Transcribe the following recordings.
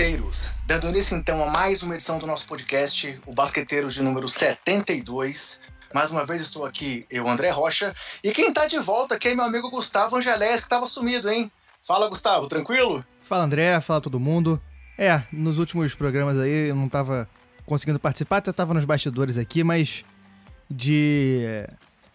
Basqueteiros! Dando início então a mais uma edição do nosso podcast, o Basqueteiros de número 72. Mais uma vez estou aqui, eu, André Rocha, e quem tá de volta aqui é meu amigo Gustavo Angelés, que tava sumido, hein? Fala, Gustavo, tranquilo? Fala, André, fala todo mundo. É, nos últimos programas aí eu não tava conseguindo participar, até tava nos bastidores aqui, mas de.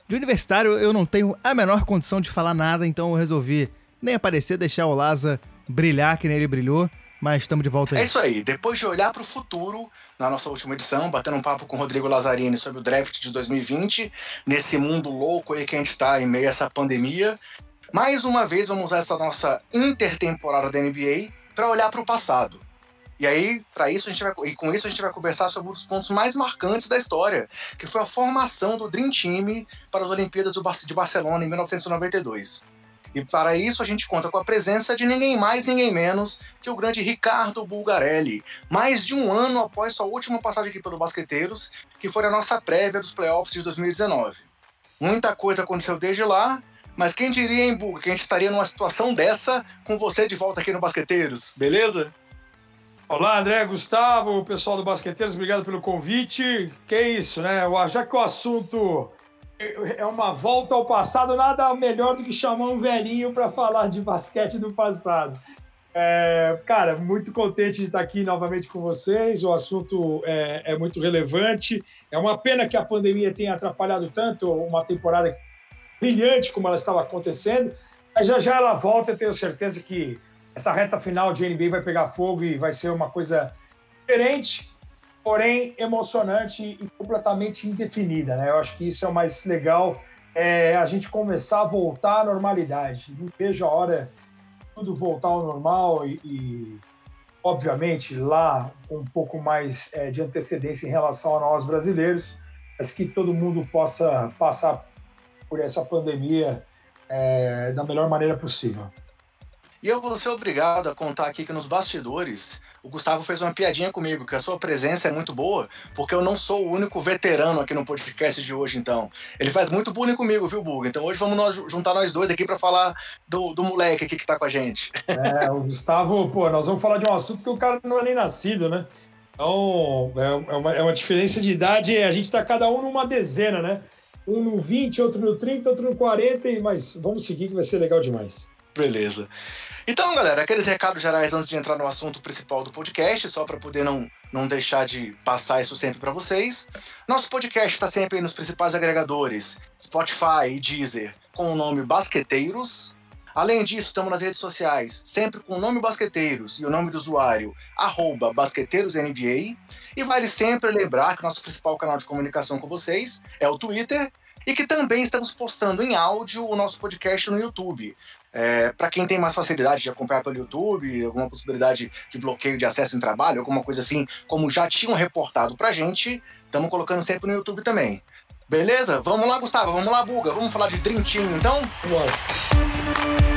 De universitário eu não tenho a menor condição de falar nada, então eu resolvi nem aparecer, deixar o Laza brilhar que nem ele brilhou. Mas estamos de volta aí. É isso aí. Depois de olhar para o futuro, na nossa última edição, batendo um papo com o Rodrigo Lazzarini sobre o draft de 2020, nesse mundo louco aí que a gente está em meio a essa pandemia, mais uma vez vamos usar essa nossa intertemporada da NBA para olhar para o passado. E aí, para isso a gente vai, e com isso a gente vai conversar sobre um dos pontos mais marcantes da história, que foi a formação do Dream Team para as Olimpíadas de Barcelona em 1992. E para isso a gente conta com a presença de ninguém mais, ninguém menos que o grande Ricardo Bulgarelli, mais de um ano após sua última passagem aqui pelo Basqueteiros, que foi a nossa prévia dos playoffs de 2019. Muita coisa aconteceu desde lá, mas quem diria, hein, Bulga, que a gente estaria numa situação dessa com você de volta aqui no Basqueteiros, beleza? Olá, André, Gustavo, pessoal do Basqueteiros, obrigado pelo convite. Que isso, né? Já que o assunto é uma volta ao passado, nada melhor do que chamar um velhinho para falar de basquete do passado. É, cara, muito contente de estar aqui novamente com vocês. O assunto é, é, muito relevante. É uma pena que a pandemia tenha atrapalhado tanto uma temporada brilhante como ela estava acontecendo. Mas já já ela volta. Eu tenho certeza que essa reta final de NBA vai pegar fogo e vai ser uma coisa diferente porém emocionante e completamente indefinida, né? Eu acho que isso é o mais legal, é a gente começar a voltar à normalidade. Não vejo a hora tudo voltar ao normal e, e obviamente, lá com um pouco mais é, de antecedência em relação a nós brasileiros, mas que todo mundo possa passar por essa pandemia é, da melhor maneira possível. E eu vou ser obrigado a contar aqui que nos bastidores o Gustavo fez uma piadinha comigo, que a sua presença é muito boa, porque eu não sou o único veterano aqui no podcast de hoje, então. Ele faz muito bullying comigo, viu, Bug? Então hoje vamos nós, juntar nós dois aqui para falar do, do moleque aqui que tá com a gente. É, o Gustavo, pô, nós vamos falar de um assunto que o cara não é nem nascido, né? Então, é, é uma, é uma diferença de idade, a gente tá cada um numa dezena, né? Um no 20, outro no 30, outro no 40, mas vamos seguir que vai ser legal demais. Beleza. Então, galera, aqueles recados gerais antes de entrar no assunto principal do podcast, só para poder não, não deixar de passar isso sempre para vocês. Nosso podcast está sempre nos principais agregadores, Spotify e Deezer, com o nome Basqueteiros. Além disso, estamos nas redes sociais, sempre com o nome Basqueteiros e o nome do usuário, arroba BasqueteirosNBA. E vale sempre lembrar que nosso principal canal de comunicação com vocês é o Twitter, e que também estamos postando em áudio o nosso podcast no YouTube. É, para quem tem mais facilidade de acompanhar pelo YouTube, alguma possibilidade de bloqueio de acesso em trabalho, alguma coisa assim, como já tinham reportado pra gente, estamos colocando sempre no YouTube também. Beleza? Vamos lá, Gustavo, vamos lá, Buga, vamos falar de Dream Team então? Bora.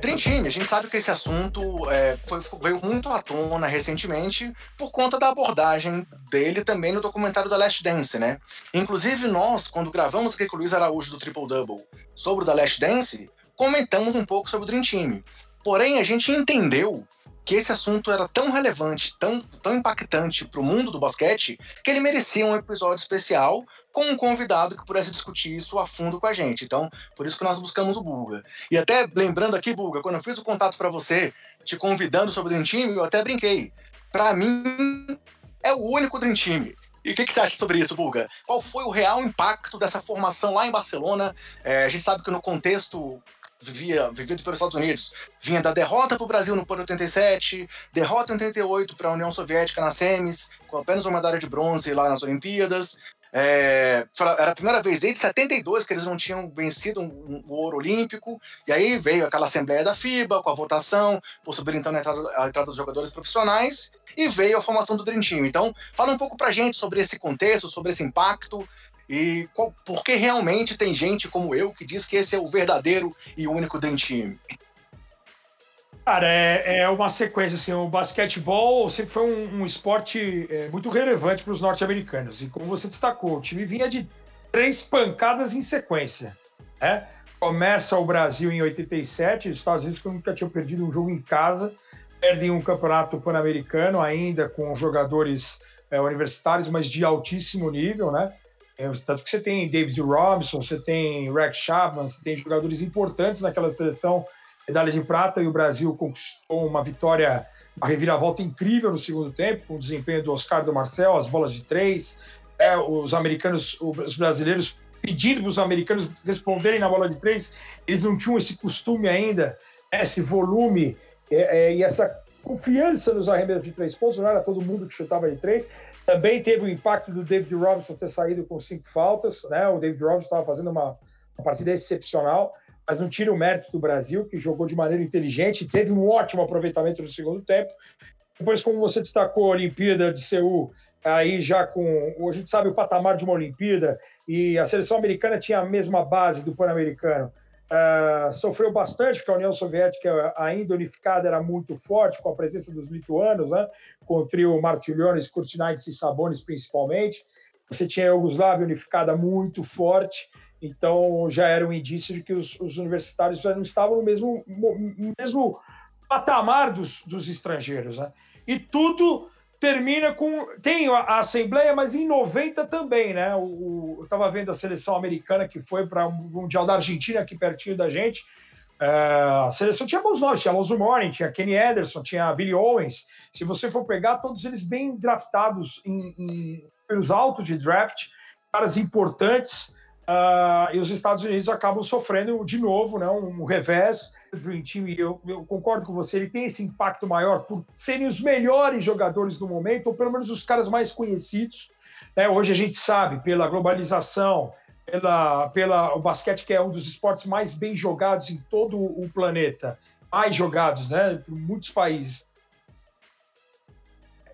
Team, a gente sabe que esse assunto é, foi, veio muito à tona recentemente por conta da abordagem dele também no documentário da Last Dance, né? Inclusive nós, quando gravamos aqui com o Luiz Araújo do Triple Double sobre o da Last Dance, comentamos um pouco sobre o Team. Porém, a gente entendeu que esse assunto era tão relevante, tão, tão impactante para o mundo do basquete, que ele merecia um episódio especial com um convidado que pudesse discutir isso a fundo com a gente. Então, por isso que nós buscamos o Bulga. E até lembrando aqui, Bulga, quando eu fiz o contato para você, te convidando sobre o Dream Team, eu até brinquei. Para mim, é o único Dream Team. E o que, que, você acha sobre isso, Bulga? Qual foi o real impacto dessa formação lá em Barcelona? É, a gente sabe que no contexto vivia, vivido pelos Estados Unidos, vinha da derrota para o Brasil no Pan 87, derrota em 88 para a União Soviética na semis, com apenas uma medalha de bronze lá nas Olimpíadas, é, era a primeira vez desde 72 que eles não tinham vencido um, um, ouro olímpico, e aí veio aquela assembleia da FIBA com a votação, possibilitando a entrada, a entrada dos jogadores profissionais, e veio a formação do Dream Team. Então, fala um pouco pra gente sobre esse contexto, sobre esse impacto, e qual, por que realmente tem gente como eu que diz que esse é o verdadeiro e único Dream Team. Cara, é, é uma sequência, assim, o basquetebol sempre foi um, um esporte é, muito relevante para os norte-americanos. E como você destacou, o time vinha de três pancadas em sequência. Né? Começa o Brasil em 87, os Estados Unidos nunca tinham perdido um jogo em casa, perdem um campeonato pan-americano ainda com jogadores é, universitários, mas de altíssimo nível, né? É, tanto que você tem David Robinson, você tem Rex Chapman, você tem jogadores importantes naquela seleção medalha de prata e o Brasil conquistou uma vitória, uma reviravolta incrível no segundo tempo, com o desempenho do Oscar do Marcel, as bolas de três, é, os americanos, os brasileiros pedindo para os americanos responderem na bola de três, eles não tinham esse costume ainda, esse volume é, é, e essa confiança nos arremessos de três pontos, não era todo mundo que chutava de três. Também teve o impacto do David Robinson ter saído com cinco faltas, né? O David Robinson estava fazendo uma, uma partida excepcional mas não tira o mérito do Brasil, que jogou de maneira inteligente, teve um ótimo aproveitamento no segundo tempo. Depois, como você destacou, a Olimpíada de Seul, aí já com. A gente sabe o patamar de uma Olimpíada, e a seleção americana tinha a mesma base do Pan-Americano. Uh, sofreu bastante, porque a União Soviética, ainda unificada, era muito forte, com a presença dos lituanos, né? com o trio Martilhones, Kurtinaitis e Sabonis, principalmente. Você tinha a Iugoslávia unificada muito forte. Então já era um indício de que os, os universitários já não estavam no mesmo, mesmo patamar dos, dos estrangeiros. Né? E tudo termina com. Tem a, Assembleia, mas em 90 também, né? O, eu estava vendo a seleção americana que foi para o Mundial da Argentina, aqui pertinho da gente. Uh, a seleção tinha bons nomes, tinha Alonso Mourning, tinha Kenny Anderson, tinha Billy Owens. Se você for pegar, todos eles bem draftados em, em, pelos altos de draft, caras importantes. Uh, e os Estados Unidos acabam sofrendo de novo né, um revés. O Dream Team, eu, eu, concordo com você, ele tem esse impacto maior por serem os melhores jogadores do momento, ou pelo menos os caras mais conhecidos. Né? Hoje a gente sabe, pela globalização, pela, pela o basquete, que é um dos esportes mais bem jogados em todo o planeta, mais jogados né, por muitos países.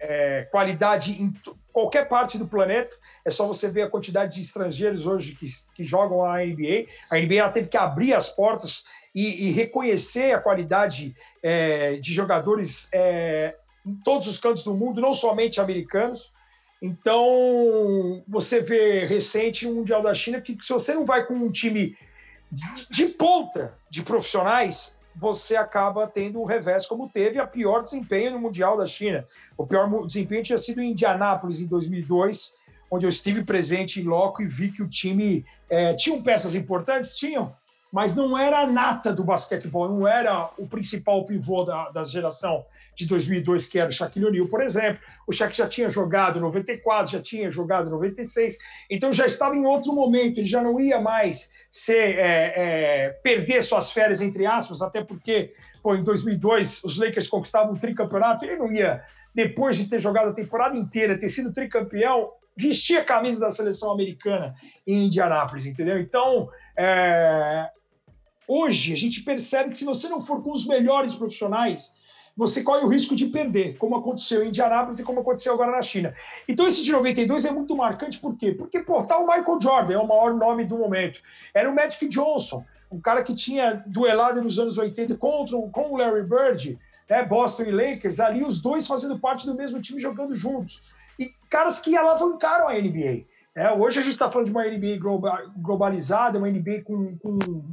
É, qualidade em qualquer parte do planeta. É só você ver a quantidade de estrangeiros hoje que, que jogam a NBA. A NBA teve que abrir as portas e, e reconhecer a qualidade é, de jogadores é, em todos os cantos do mundo, não somente americanos. Então, você vê recente o Mundial da China, que se você não vai com um time de ponta de profissionais, você acaba tendo o revés, como teve a pior desempenho no Mundial da China. O pior desempenho tinha sido em Indianápolis, em 2002, onde eu estive presente em loco e vi que o time é, tinham peças importantes, tinham, mas não era a nata do basquetebol, não era o principal pivô da, da geração de 2002, que era o Shaquille O'Neal, por exemplo. O Shaq já tinha jogado em 94, já tinha jogado em 96, então já estava em outro momento, ele já não ia mais ser, é, é, perder suas férias, entre aspas, até porque pô, em 2002 os Lakers conquistavam o tricampeonato, ele não ia, depois de ter jogado a temporada inteira, ter sido tricampeão, vestir a camisa da seleção americana em Indianápolis, entendeu? Então, é, hoje a gente percebe que se você não for com os melhores profissionais, você corre o risco de perder, como aconteceu em Indianápolis e como aconteceu agora na China. Então esse de 92 é muito marcante, por quê? Porque, pô, tá o Michael Jordan, é o maior nome do momento. Era o Magic Johnson, um cara que tinha duelado nos anos 80 contra, com o Larry Bird, né, Boston e Lakers, ali os dois fazendo parte do mesmo time, jogando juntos. E caras que alavancaram a NBA. É, hoje a gente está falando de uma NBA globalizada, uma NBA com, com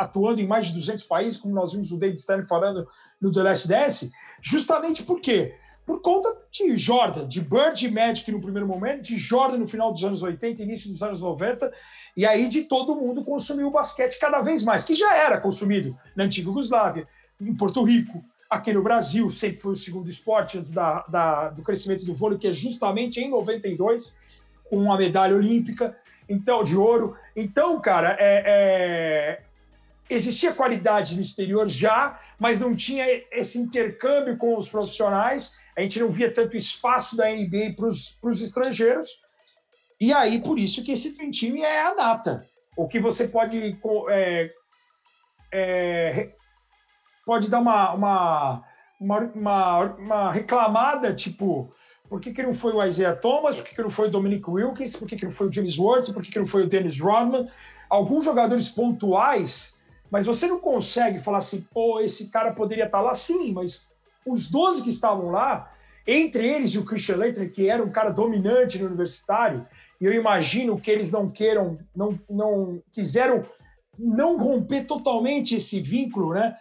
atuando em mais de 200 países, como nós vimos o David Stern falando no The Last Dance, justamente por quê? Por conta de Jordan, de Bird e Magic no primeiro momento, de Jordan no final dos anos 80, início dos anos 90, e aí de todo mundo consumir o basquete cada vez mais, que já era consumido na antiga Yugoslávia, em Porto Rico, aqui no Brasil, sempre foi o segundo esporte antes da, da, do crescimento do vôlei, que é justamente em 92, com a medalha olímpica, então de ouro. Então, cara, é, é existia qualidade no exterior já, mas não tinha esse intercâmbio com os profissionais. A gente não via tanto espaço da NBA para os estrangeiros. E aí, por isso que esse Dream Team é a data. O que você pode é, é, pode dar uma, uma, uma, uma, reclamada, tipo, por que, que não foi o Isaiah Thomas, por que, que não foi o Dominic Wilkins, por que, que não foi o James Worth, por que, que não foi o Dennis Rodman? Alguns jogadores pontuais mas você não consegue falar assim, pô, esse cara poderia estar tá lá sim, mas os 12 que estavam lá, entre eles e o Christian Leitner, que era um cara dominante no universitário, e eu imagino que eles não queiram, não, não quiseram não romper totalmente esse vínculo, né?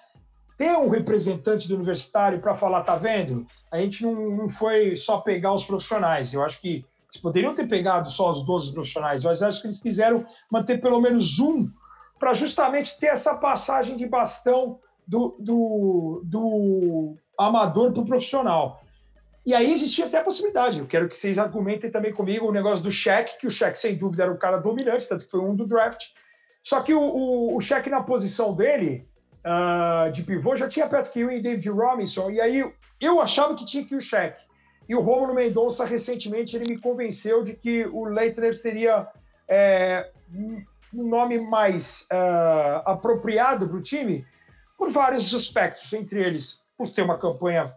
Ter um representante do universitário para falar, tá vendo? A gente não, não foi só pegar os profissionais. Eu acho que eles poderiam ter pegado só os 12 profissionais, mas acho que eles quiseram manter pelo menos um para justamente ter essa passagem de bastão do, do, do amador para o profissional. E aí existia até a possibilidade. Eu quero que vocês argumentem também comigo o negócio do Shaq, que o Shaq, sem dúvida, era o cara dominante, tanto que foi um do draft. Só que o, Shaq, na posição dele, uh, de pivô, já tinha Patrick Ewing e David Robinson. E aí eu achava que tinha que o Shaq. E o Romulo Mendonça, recentemente, ele me convenceu de que o Leitner seria é, um nome mais uh, apropriado para o time por vários aspectos, entre eles por ter uma campanha,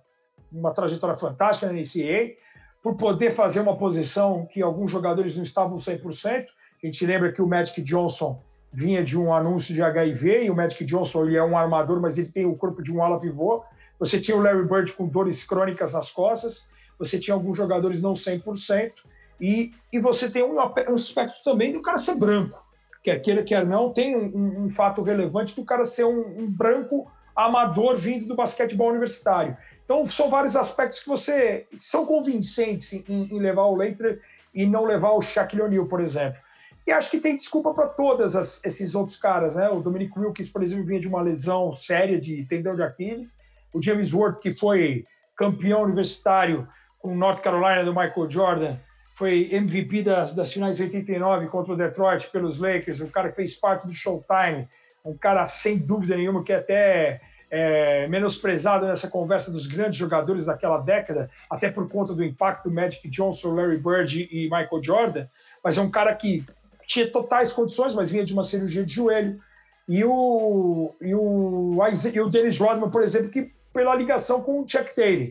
uma trajetória fantástica na NCAA, por poder fazer uma posição que alguns jogadores não estavam 100%. A gente lembra que o Magic Johnson vinha de um anúncio de HIV e o Magic Johnson ele é um armador, mas ele tem o corpo de um ala pivô. Você tinha o Larry Bird com dores crônicas nas costas, você tinha alguns jogadores não 100%, e, e você tem um, um aspecto também do cara ser branco quer queira, quer não, tem um, um fato relevante do cara ser um, um, branco amador vindo do basquetebol universitário. Então, são vários aspectos que você são convincentes em, em levar o Leiter e não levar o Shaquille O'Neal, por exemplo. E acho que tem desculpa para todos esses outros caras, né? O Dominic Wilkins, por exemplo, vinha de uma lesão séria de tendão de Aquiles. O James Worth, que foi campeão universitário com North Carolina do Michael Jordan, foi MVP das, das finais de 89 contra o Detroit pelos Lakers, um cara que fez parte do Showtime, um cara sem dúvida nenhuma que é até é, menosprezado nessa conversa dos grandes jogadores daquela década, até por conta do impacto do Magic Johnson, Larry Bird e Michael Jordan, mas é um cara que tinha totais condições, mas vinha de uma cirurgia de joelho. E o, e o, e o Dennis Rodman, por exemplo, que pela ligação com o Chuck Taylor.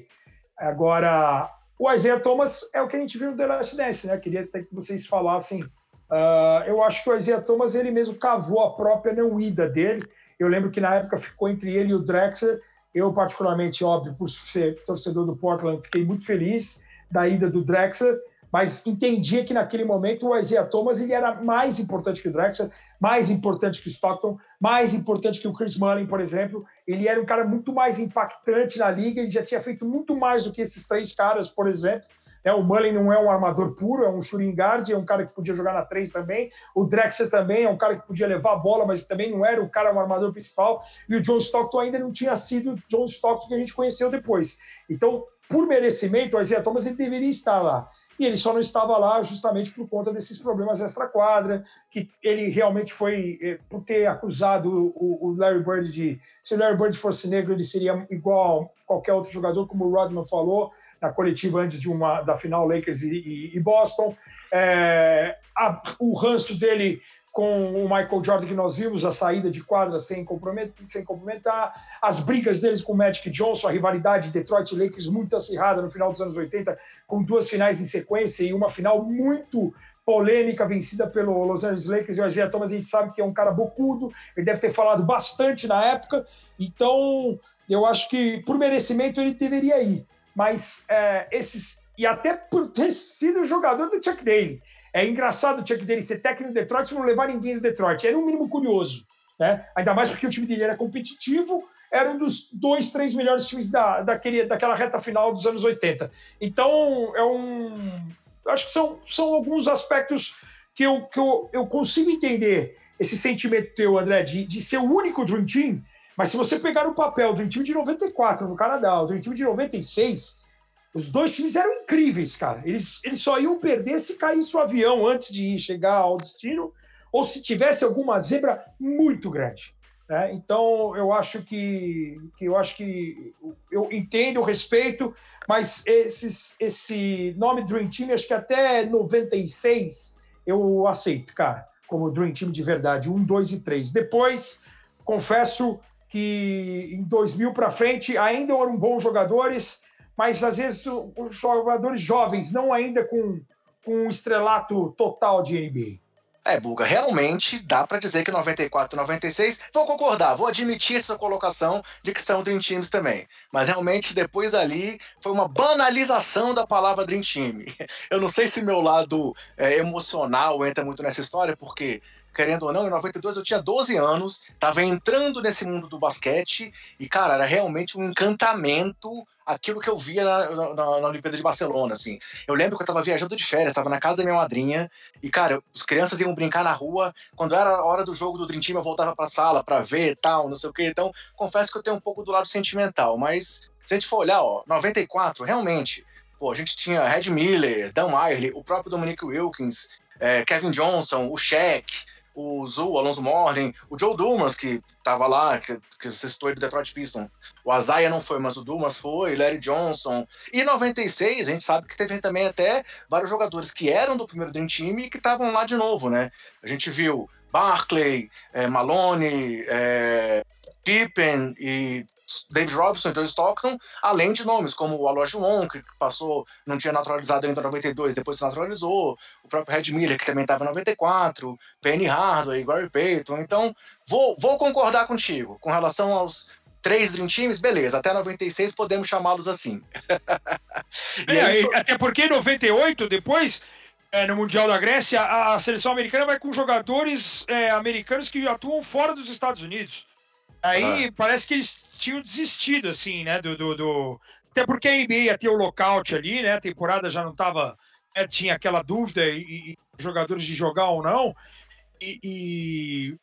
Agora, o Isaiah Thomas é o que a gente viu no The Last Dance, né? Queria até que vocês falassem. Uh, eu acho que o Isaiah Thomas ele mesmo cavou a própria não ida dele. Eu lembro que na época ficou entre ele e o Drexler. Eu, particularmente, óbvio, por ser torcedor do Portland, fiquei muito feliz da ida do Drexler mas entendia que naquele momento o Isaiah Thomas ele era mais importante que o Drexler, mais importante que o Stockton, mais importante que o Chris Mullin, por exemplo. Ele era um cara muito mais impactante na liga, ele já tinha feito muito mais do que esses três caras, por exemplo. É, o Mullin não é um armador puro, é um shooting guard, é um cara que podia jogar na três também. O Drexler também é um cara que podia levar a bola, mas também não era o cara, o armador principal. E o John Stockton ainda não tinha sido o John Stockton que a gente conheceu depois. Então, por merecimento, o Isaiah Thomas ele deveria estar lá e ele só não estava lá justamente por conta desses problemas extra-quadra, que ele realmente foi, eh, por ter acusado o, Larry Bird de. Se o Larry Bird fosse negro, ele seria igual qualquer outro jogador, como o Rodman falou na coletiva antes de uma da final Lakers e, e, e Boston. É, a, o ranço dele com o Michael Jordan que nós vimos, a saída de quadra sem, sem complementar, as brigas deles com o Magic Johnson, a rivalidade de Detroit Lakers muito acirrada no final dos anos 80, com duas finais em sequência e uma final muito polêmica vencida pelo Los Angeles Lakers. E o Isaiah Thomas a gente sabe que é um cara bocudo, ele deve ter falado bastante na época, então eu acho que por merecimento ele deveria ir, mas é, esses e até por ter sido jogador do Chuck Daly, é engraçado o Chuck dele ser técnico do Detroit e não levar ninguém do Detroit. Era um mínimo curioso. Né? Ainda mais porque o time dele era competitivo, era um dos dois, três melhores times da, daquele, daquela reta final dos anos 80. Então, é um. Acho que são, são alguns aspectos que, eu, que eu, eu consigo entender esse sentimento teu, André, de, de ser o único Dream Team. Mas se você pegar o papel do Team de 94 no Canadá, o Team de 96, os dois times eram incríveis, cara. Eles, eles só iam perder se caísse o avião antes de chegar ao destino ou se tivesse alguma zebra muito grande. Né? Então, eu acho que, que eu acho que eu entendo, eu respeito, mas esses, esse nome Dream Team, acho que até 96 eu aceito, cara, como Dream Team de verdade, um, dois e três. Depois, confesso que em 2000 para frente ainda eram bons jogadores, mas às vezes os jogadores jovens, não ainda com, com um estrelato total de NBA. É, Buga, realmente dá para dizer que 94 e 96, vou concordar, vou admitir essa colocação de que são Dream Teams também. Mas realmente, depois dali, foi uma banalização da palavra Dream Team. Eu não sei se meu lado é, emocional entra muito nessa história, porque querendo ou não, em 92 eu tinha 12 anos, tava entrando nesse mundo do basquete e, cara, era realmente um encantamento aquilo que eu via na, na, na Olimpíada de Barcelona, assim. Eu lembro que eu tava viajando de férias, tava na casa da minha madrinha e, cara, as crianças iam brincar na rua, quando era a hora do jogo do Dream Team eu voltava pra sala pra ver tal, não sei o que, então confesso que eu tenho um pouco do lado sentimental, mas se a gente for olhar, ó, 94, realmente, pô, a gente tinha Red Miller, Dan Miley, o próprio Dominic Wilkins, é, Kevin Johnson, o Shaq, o Zu, o Alonso Morning, o Joe Dumas, que tava lá, que, que você citou do Detroit Pistons. O Azaia não foi, mas o Dumas foi, Larry Johnson. E em 96, a gente sabe que teve também até vários jogadores que eram do primeiro Dream Team e que estavam lá de novo, né? A gente viu Barclay, é, Malone, é, Pippen e David Robinson e Joe Stockton, além de nomes como o Aloy Wong, que passou, não tinha naturalizado ainda em 92, depois se naturalizou, o próprio Red Miller, que também estava em 94, Penny Hardaway, Gary Payton. Então, vou, vou concordar contigo. Com relação aos três Dream Teams, beleza, até 96 podemos chamá-los assim. é, isso... Até porque em 98, depois, é, no Mundial da Grécia, a seleção americana vai com jogadores é, americanos que atuam fora dos Estados Unidos. Aí ah. parece que eles tinham desistido, assim, né? Do, do, do, Até porque a NBA ia ter o lockout ali, né? A temporada já não estava. Né, tinha aquela dúvida e, e, jogadores de jogar ou não. E, e,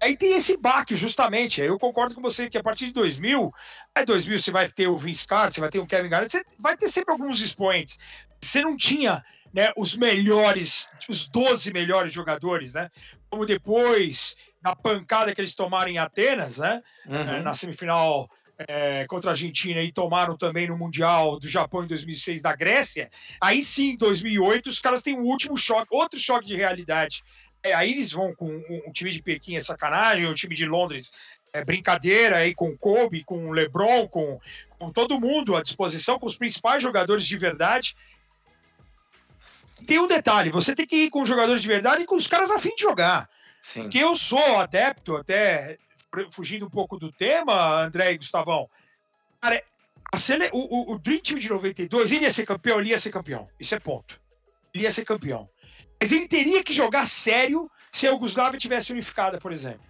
aí tem esse baque, justamente. Eu concordo com você que a partir de 2000, aí 2000 você vai ter o Vince Carter, você vai ter o Kevin Garnett, você vai ter sempre alguns expoentes. Você não tinha né, os melhores, os 12 melhores jogadores, né? Como depois na pancada que eles tomaram em Atenas, né? Uhum. É, na semifinal é, contra a Argentina e tomaram também no Mundial do Japão em 2006 da Grécia. Aí sim, em 2008, os caras têm um último choque, outro choque de realidade. É, aí eles vão com um, um, time de Pequim é sacanagem, o um time de Londres é brincadeira aí com Kobe, com LeBron, com, com todo mundo à disposição, com os principais jogadores de verdade. Tem um detalhe: você tem que ir com jogadores de verdade e com os caras a fim de jogar. Sim. Que eu sou adepto, até fugindo um pouco do tema, André e Gustavão. Cara, o, o, o Dream Team de 92, ele ia ser campeão, ele ia ser campeão. Isso é ponto. Ele ia ser campeão. Mas ele teria que jogar sério se a Yugoslávia tivesse unificada, por exemplo.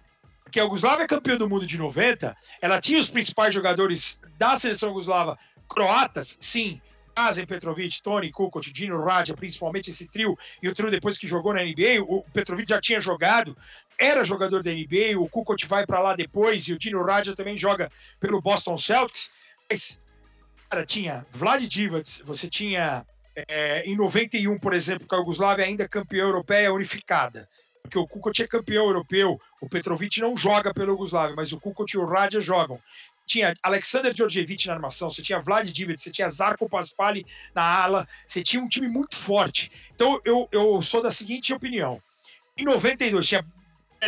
Porque a Yugoslávia é campeã do mundo de 90, ela tinha os principais jogadores da seleção yugoslava croatas, sim, Kazen Petrovic, Tony Kukoc, Dino Radja, principalmente esse trio, e o trio depois que jogou na NBA, o Petrovic já tinha jogado, era jogador da NBA, o Kukoc vai para lá depois, e o Dino Radja também joga pelo Boston Celtics, mas, cara, tinha Vlad Divac, você tinha é, em 91, por exemplo, com a Yugoslávia ainda campeã europeia unificada, porque o Kukoc é campeão europeu, o Petrovic não joga pelo Yugoslávia, mas o Kukoc e o Radja jogam tinha Alexander Djordjevic na armação, você tinha Vlad Divac, você tinha Zarko Paspali na ala, você tinha um time muito forte. Então eu, eu sou da seguinte opinião. Em 92 tinha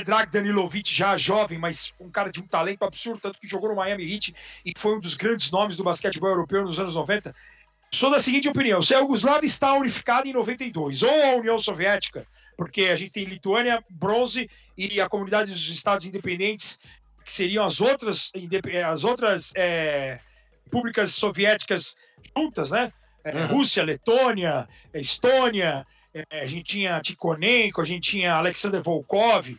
Drag Danilovic já jovem, mas um cara de um talento absurdo, tanto que jogou no Miami Heat e foi um dos grandes nomes do basquetebol europeu nos anos 90. Sou da seguinte opinião: se a Yugoslávia está unificada em 92, ou a União Soviética, porque a gente tem Lituânia, bronze e a comunidade dos Estados Independentes que seriam as outras, as outras é, repúblicas soviéticas juntas, né? É, uhum. Rússia, Letônia, Estônia, é, a gente tinha Tikhonenko, a gente tinha Alexander Volkov.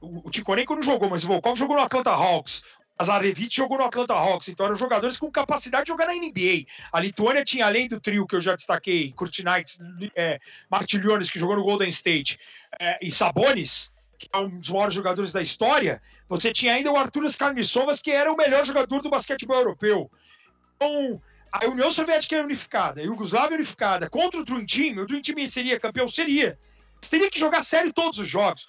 O, o Tikhonenko não jogou, mas o Volkov jogou no Atlanta Hawks. Azarevich jogou no Atlanta Hawks, então eram jogadores com capacidade de jogar na NBA. A Lituânia tinha, além do trio que eu já destaquei, Kurtinaitis, é, Martiliones, que jogou no Golden State, é, e Sabonis, que é um dos maiores jogadores da história, você tinha ainda o Arturas Karnissovas, que era o melhor jogador do basquetebol europeu. Então, a União Soviética é unificada, a Yugoslávia é unificada, contra o Dream Team, o Dream Team seria campeão? Seria. Você teria que jogar sério todos os jogos.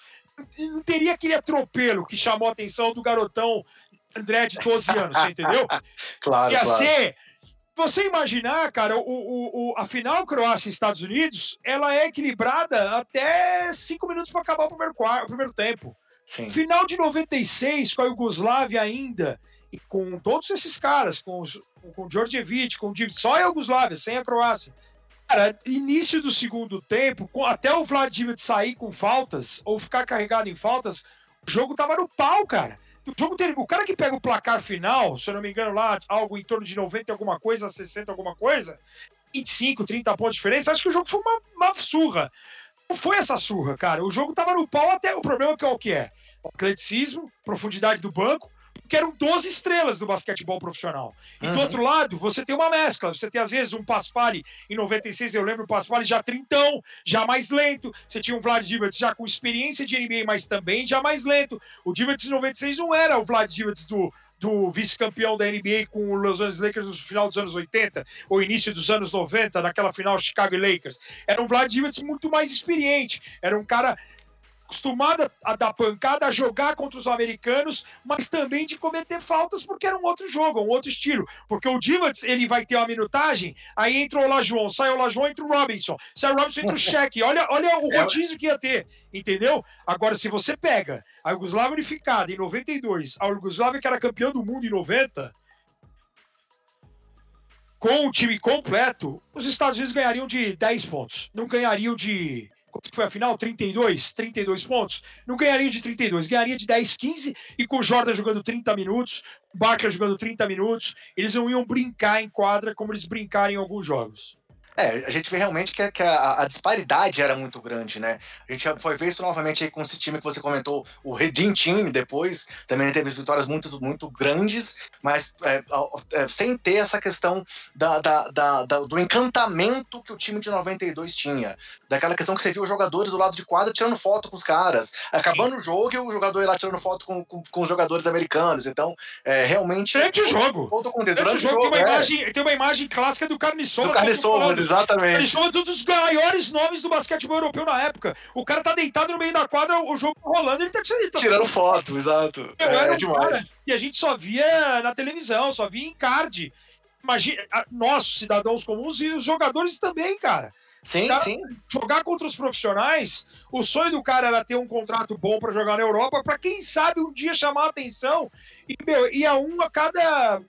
Não teria aquele atropelo que chamou a atenção do garotão André de 12 anos, você entendeu? claro, Ia claro. ser você imaginar, cara, o, o, o, a final Croácia e Estados Unidos, ela é equilibrada até cinco minutos para acabar o primeiro, quarto, o primeiro tempo. Sim. Final de 96, com a Iugoslávia ainda, e com todos esses caras, com, os, com o Djordjevic, com o só a Iugoslávia, sem a Croácia. Cara, início do segundo tempo, até o Vladimir sair com faltas, ou ficar carregado em faltas, o jogo tava no pau, cara. O jogo tem, o cara que pega o placar final, se eu não me engano, lá, algo em torno de 90 alguma coisa, 60 alguma coisa, 25, 30 pontos de diferença, acho que o jogo foi uma, uma surra. Não foi essa surra, cara. O jogo tava no pau até. O problema é o que é? O atleticismo, profundidade do banco, que eram 12 estrelas do basquetebol profissional. E uhum. do outro lado, você tem uma mescla. Você tem, às vezes, um Paspali em 96, eu lembro o Paspali já trintão, já mais lento. Você tinha um Vlad Divac já com experiência de NBA, mas também já mais lento. O Divac em 96 não era o Vlad Divac do, do vice-campeão da NBA com o Los Angeles Lakers no final dos anos 80 ou início dos anos 90, naquela final Chicago Lakers. Era um Vlad Divac muito mais experiente. Era um cara acostumada a dar pancada, a jogar contra os americanos, mas também de cometer faltas porque era um outro jogo, um outro estilo. Porque o Divac, ele vai ter uma minutagem, aí entra o Lajoão, sai o Lajoão, entra o Robinson, sai o Robinson, entra o Cheque. Olha, olha o é rodízio que ia ter, entendeu? Agora, se você pega a Yugoslávia unificada em 92, a Yugoslávia que era campeã do mundo em 90, com o time completo, os Estados Unidos ganhariam de 10 pontos. Não ganhariam de Quanto foi a final? 32? 32 pontos? Não ganharia de 32, ganharia de 10, 15 e com o Jordan jogando 30 minutos, Barker jogando 30 minutos, eles não iam brincar em quadra como eles brincaram em alguns jogos. É, a gente vê realmente que, que a, a, disparidade era muito grande, né? A gente foi ver isso novamente aí com esse time que você comentou, o Redeem Team, depois, também teve vitórias muito, muito grandes, mas é, é, sem ter essa questão da, da, da, do encantamento que o time de 92 tinha. Daquela questão que você viu os jogadores do lado de quadra tirando foto com os caras, acabando Sim. o jogo e o jogador lá tirando foto com, com, com os jogadores americanos. Então, é, realmente. Durante o jogo. Todo o Durante o jogo, tem, uma é. imagem, tem uma imagem clássica do Carne Solas. Do Solas, Exatamente. Eles são um dos maiores nomes do basquetebol europeu na época. O cara tá deitado no meio da quadra, o jogo tá rolando, ele tá, ele tá tirando foto, exato. Eu é, é demais. e a gente só via na televisão, só via em card. Imagina, nós, cidadãos comuns, e os jogadores também, cara. Sim, cara, sim. Jogar contra os profissionais, o sonho do cara era ter um contrato bom para jogar na Europa, para quem sabe um dia chamar a atenção. E, meu, e a um a cada.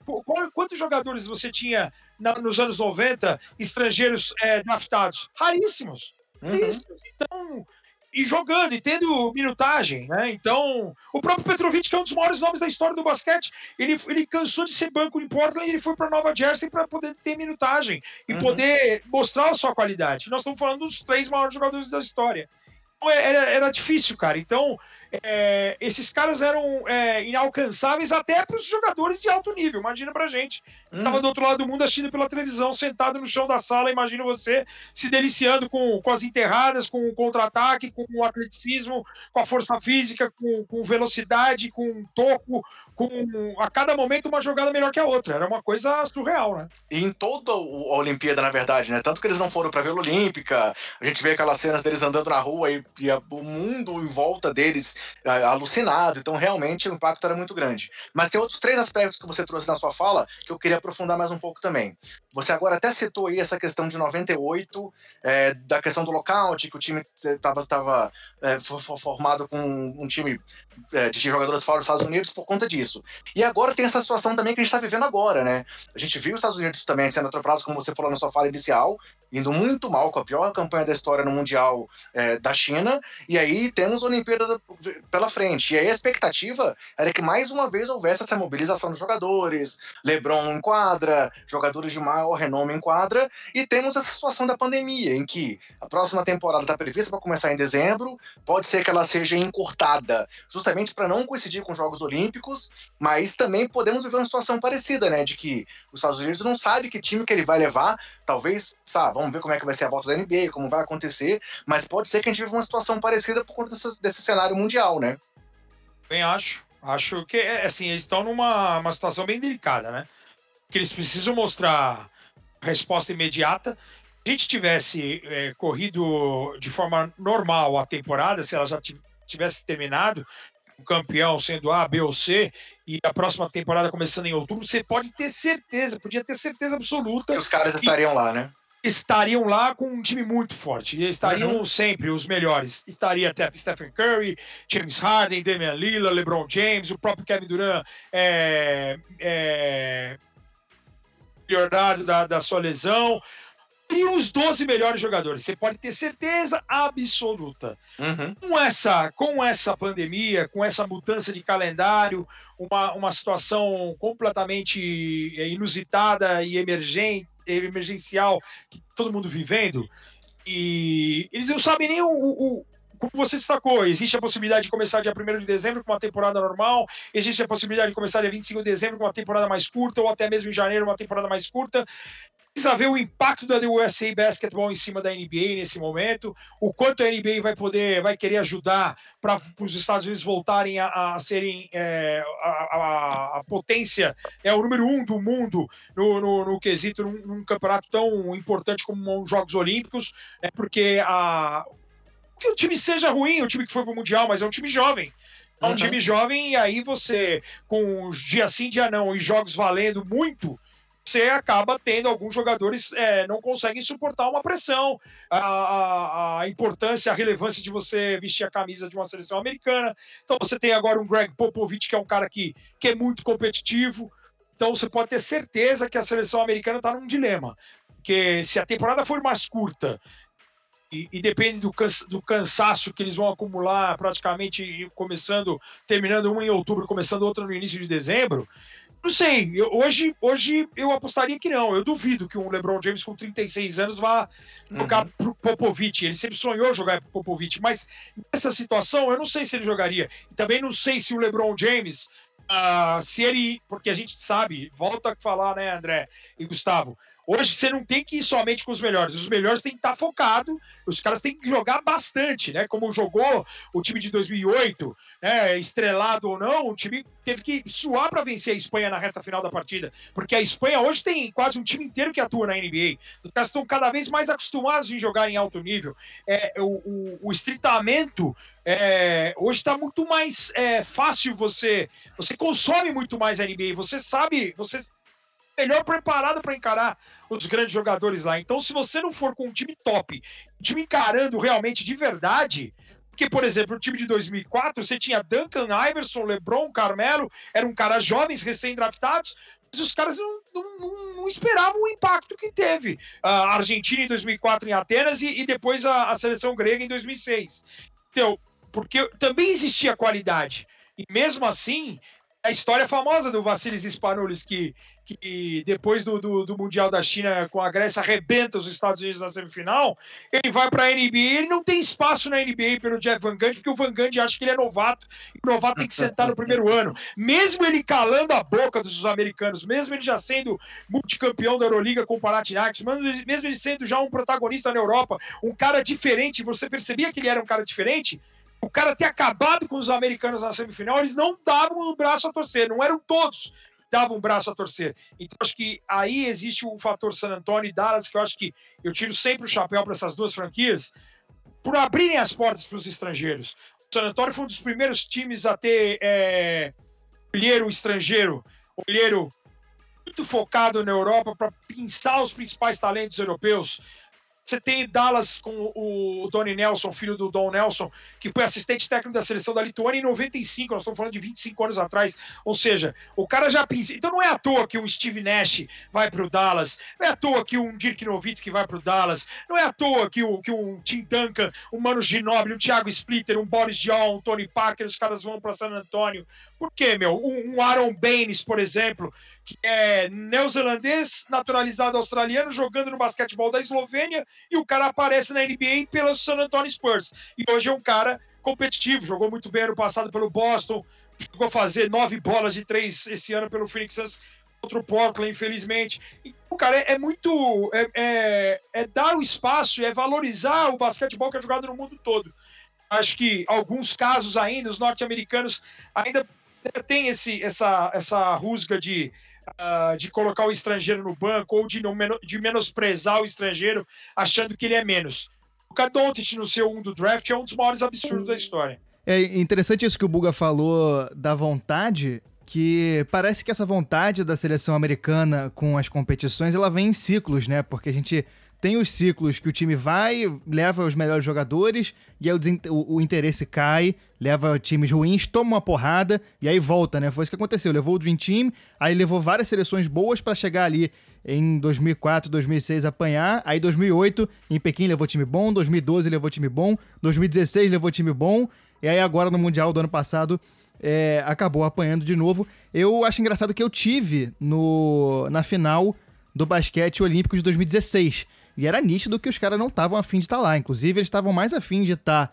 Quantos jogadores você tinha na, nos anos 90 estrangeiros é, draftados? Raríssimos. Uhum. Raríssimos. Então, e jogando, e tendo minutagem, né? Então, o próprio Petrovic, que é um dos maiores nomes da história do basquete, ele, ele cansou de ser banco em Portland e ele foi para Nova Jersey para poder ter minutagem e uhum. poder mostrar a sua qualidade. Nós estamos falando dos três maiores jogadores da história. Então, é, era, era difícil, cara. Então, é, esses caras eram é, inalcançáveis até para os jogadores de alto nível. Imagina pra gente. Uhum. Tava do outro lado do mundo assistindo pela televisão, sentado no chão da sala. Imagina você se deliciando com, com as enterradas, com o contra-ataque, com o atleticismo, com a força física, com, com velocidade, com toco, com a cada momento uma jogada melhor que a outra. Era uma coisa surreal, né? E em toda a Olimpíada, na verdade, né? Tanto que eles não foram pra Vila Olímpica, a gente vê aquelas cenas deles andando na rua e, e a, o mundo em volta deles alucinado. Então, realmente, o impacto era muito grande. Mas tem outros três aspectos que você trouxe na sua fala que eu queria aprofundar mais um pouco também. Você agora até citou aí essa questão de 98, é, da questão do lockout, que o time estava é, formado com um time é, de jogadores fora dos Estados Unidos por conta disso. E agora tem essa situação também que a gente está vivendo agora, né? A gente viu os Estados Unidos também sendo atropelados, como você falou na sua fala inicial, indo muito mal, com a pior campanha da história no Mundial é, da China, e aí temos a Olimpíada pela frente. E aí a expectativa era que mais uma vez houvesse essa mobilização dos jogadores, LeBron em quadra, jogadores de maior renome em quadra, e temos essa situação da pandemia, em que a próxima temporada está prevista para começar em dezembro, pode ser que ela seja encurtada, justamente para não coincidir com os Jogos Olímpicos, mas também podemos viver uma situação parecida, né, de que os Estados Unidos não sabe que time que ele vai levar, talvez, sabe, vamos ver como é que vai ser a volta da NBA, como vai acontecer, mas pode ser que a gente viva uma situação parecida por conta desse, desse cenário mundial, né? Bem, acho. Acho que, é, assim, eles estão numa uma situação bem delicada, né? Que eles precisam mostrar resposta imediata. Se a gente tivesse é, corrido de forma normal a temporada, se ela já tivesse terminado, o campeão sendo A, B ou C, e a próxima temporada começando em outubro, você pode ter certeza, podia ter certeza absoluta. Que os caras estariam lá, né? Estariam lá com um time muito forte. E estariam uhum. sempre os melhores. Estaria até Stephen Curry, James Harden, Damian Lillard, LeBron James, o próprio Kevin Durant é, é, Leonardo da, da sua lesão. E os 12 melhores jogadores. Você pode ter certeza absoluta. Uhum. Com, essa, com essa pandemia, com essa mudança de calendário, uma, uma situação completamente é, inusitada e emergente, emergencial que todo mundo vivendo, e eles não sabem nem o, o como você destacou, existe a possibilidade de começar dia 1 de dezembro com uma temporada normal, existe a possibilidade de começar dia 25 de dezembro com uma temporada mais curta, ou até mesmo em janeiro uma temporada mais curta precisa ver o impacto da USA Basketball em cima da NBA nesse momento, o quanto a NBA vai poder, vai querer ajudar para os Estados Unidos voltarem a, a serem é, a, a, a, potência, é o número um do mundo no, no, no quesito, num, num, campeonato tão importante como os Jogos Olímpicos, é porque a, que o time seja ruim, o time que foi para o Mundial, mas é um time jovem. É um uhum. time jovem, e aí você, com dia sim, dia não, e jogos valendo muito, você acaba tendo alguns jogadores é, não conseguem suportar uma pressão, a, a, importância, a relevância de você vestir a camisa de uma seleção americana. Então você tem agora um Greg Popovich, que é um cara que, que é muito competitivo. Então você pode ter certeza que a seleção americana está num dilema. Porque se a temporada for mais curta e, e, depende do, cansa, do, cansaço que eles vão acumular, praticamente começando, terminando uma em outubro, começando outra no início de dezembro, não sei, eu, hoje, hoje eu apostaria que não. Eu duvido que um LeBron James com 36 anos vá jogar uhum. pro Popovich. Ele sempre sonhou jogar pro Popovich, mas nessa situação eu não sei se ele jogaria. E também não sei se o LeBron James, uh, se ele. Porque a gente sabe, volta a falar, né, André e Gustavo? Hoje você não tem que ir somente com os melhores. Os melhores têm que estar focado. Os caras têm que jogar bastante, né? Como jogou o time de 2008, né? Estrelado ou não, o time teve que suar para vencer a Espanha na reta final da partida, porque a Espanha hoje tem quase um time inteiro que atua na NBA. Os caras estão cada vez mais acostumados em jogar em alto nível. É, o, o, o estritamento é, hoje está muito mais é, fácil você você consome muito mais a NBA você sabe você melhor preparado para encarar os grandes jogadores lá. Então, se você não for com um time top, time encarando realmente de verdade, porque, por exemplo, o time de 2004, você tinha Duncan, Iverson, LeBron, Carmelo, eram caras jovens, recém-draftados, mas os caras não, não, não, esperavam o impacto que teve. A Argentina em 2004 em Atenas e, e depois a, a, seleção grega em 2006. Então, porque também existia qualidade. E mesmo assim, a história famosa do Vassilis Spanoulis, que que depois do, do, do, Mundial da China com a Grécia arrebenta os Estados Unidos na semifinal, ele vai para a NBA, ele não tem espaço na NBA pelo Jeff Van Gundy, porque o Van Gundy acha que ele é novato, e o novato tem que sentar no primeiro ano. Mesmo ele calando a boca dos americanos, mesmo ele já sendo multicampeão da Euroliga com o Panathinaikos, mesmo ele sendo já um protagonista na Europa, um cara diferente, você percebia que ele era um cara diferente? o cara ter acabado com os americanos na semifinal, eles não davam o braço a torcer, não eram todos, dava um braço a torcer. Então, acho que aí existe o fator San Antonio e Dallas, que eu acho que eu tiro sempre o chapéu para essas duas franquias, por abrirem as portas para os estrangeiros. O San Antonio foi um dos primeiros times a ter é, olheiro estrangeiro, olheiro muito focado na Europa para pensar os principais talentos europeus. Você tem Dallas com o Donnie Nelson, filho do Don Nelson, que foi assistente técnico da seleção da Lituânia em 95, nós estamos falando de 25 anos atrás. Ou seja, o cara já pensa. Então não é à toa que um Steve Nash vai para o Dallas, não é à toa que um Dirk Nowitzki vai para o Dallas, não é à toa que, o, que um Tim Duncan, um Mano Ginobili, um Thiago Splitter, um Boris Diaw, um Tony Parker, os caras vão para San Antonio. Por quê, meu? Um, um Aaron Baines, por exemplo, que é neozelandês, naturalizado australiano, jogando no basquetebol da Eslovênia, e o cara aparece na NBA pelo San Antonio Spurs. E hoje é um cara competitivo, jogou muito bem ano passado pelo Boston, chegou a fazer nove bolas de três esse ano pelo Phoenix Suns contra o Portland, infelizmente. E, cara é, é muito. É, é, é, dar o espaço, é valorizar o basquetebol que é jogado no mundo todo. Acho que alguns casos ainda, os norte-americanos ainda tem esse, essa, essa rusga de uh, de colocar o estrangeiro no banco ou de, não, de menosprezar o estrangeiro achando que ele é menos. O Kadontic no seu um do draft é um dos maiores absurdos da história. É interessante isso que o Buga falou da vontade, que parece que essa vontade da seleção americana com as competições ela vem em ciclos, né? Porque a gente tem os ciclos que o time vai, leva os melhores jogadores, e aí o, o, interesse cai, leva times ruins, toma uma porrada, e aí volta, né? Foi isso que aconteceu. Levou o Dream Team, aí levou várias seleções boas para chegar ali em 2004, 2006 apanhar, aí 2008 em Pequim levou time bom, 2012 levou time bom, 2016 levou time bom, e aí agora no Mundial do ano passado é, acabou apanhando de novo. Eu acho engraçado que eu tive no, na final do basquete olímpico de 2016. E era nítido que os caras não estavam afim de estar tá lá. Inclusive, eles estavam mais afim de estar tá,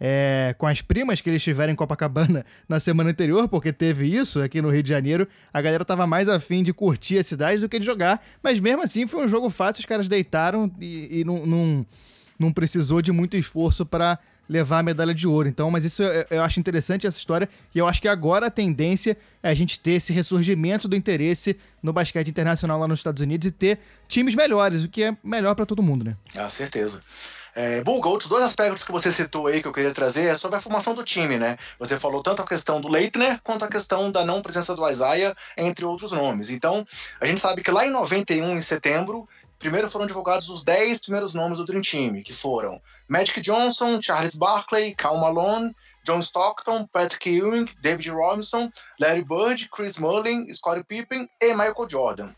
é, com as primas que eles tiveram em Copacabana na semana anterior, porque teve isso aqui no Rio de Janeiro. A galera tava mais afim de curtir a cidade do que de jogar. Mas mesmo assim, foi um jogo fácil, os caras deitaram e, e não, não, não precisou de muito esforço para levar a medalha de ouro. Então, mas isso eu, eu, acho interessante essa história e eu acho que agora a tendência é a gente ter esse ressurgimento do interesse no basquete internacional lá nos Estados Unidos e ter times melhores, o que é melhor para todo mundo, né? Ah, certeza. É, Bulga, outros dois aspectos que você citou aí que eu queria trazer é sobre a formação do time, né? Você falou tanto a questão do Leitner quanto a questão da não presença do Isaiah, entre outros nomes. Então, a gente sabe que lá em 91, em setembro, primeiro foram divulgados os 10 primeiros nomes do Dream Team, que foram Magic Johnson, Charles Barkley, Cal Malone, John Stockton, Patrick Ewing, David Robinson, Larry Bird, Chris Mullin, Scottie Pippen e Michael Jordan.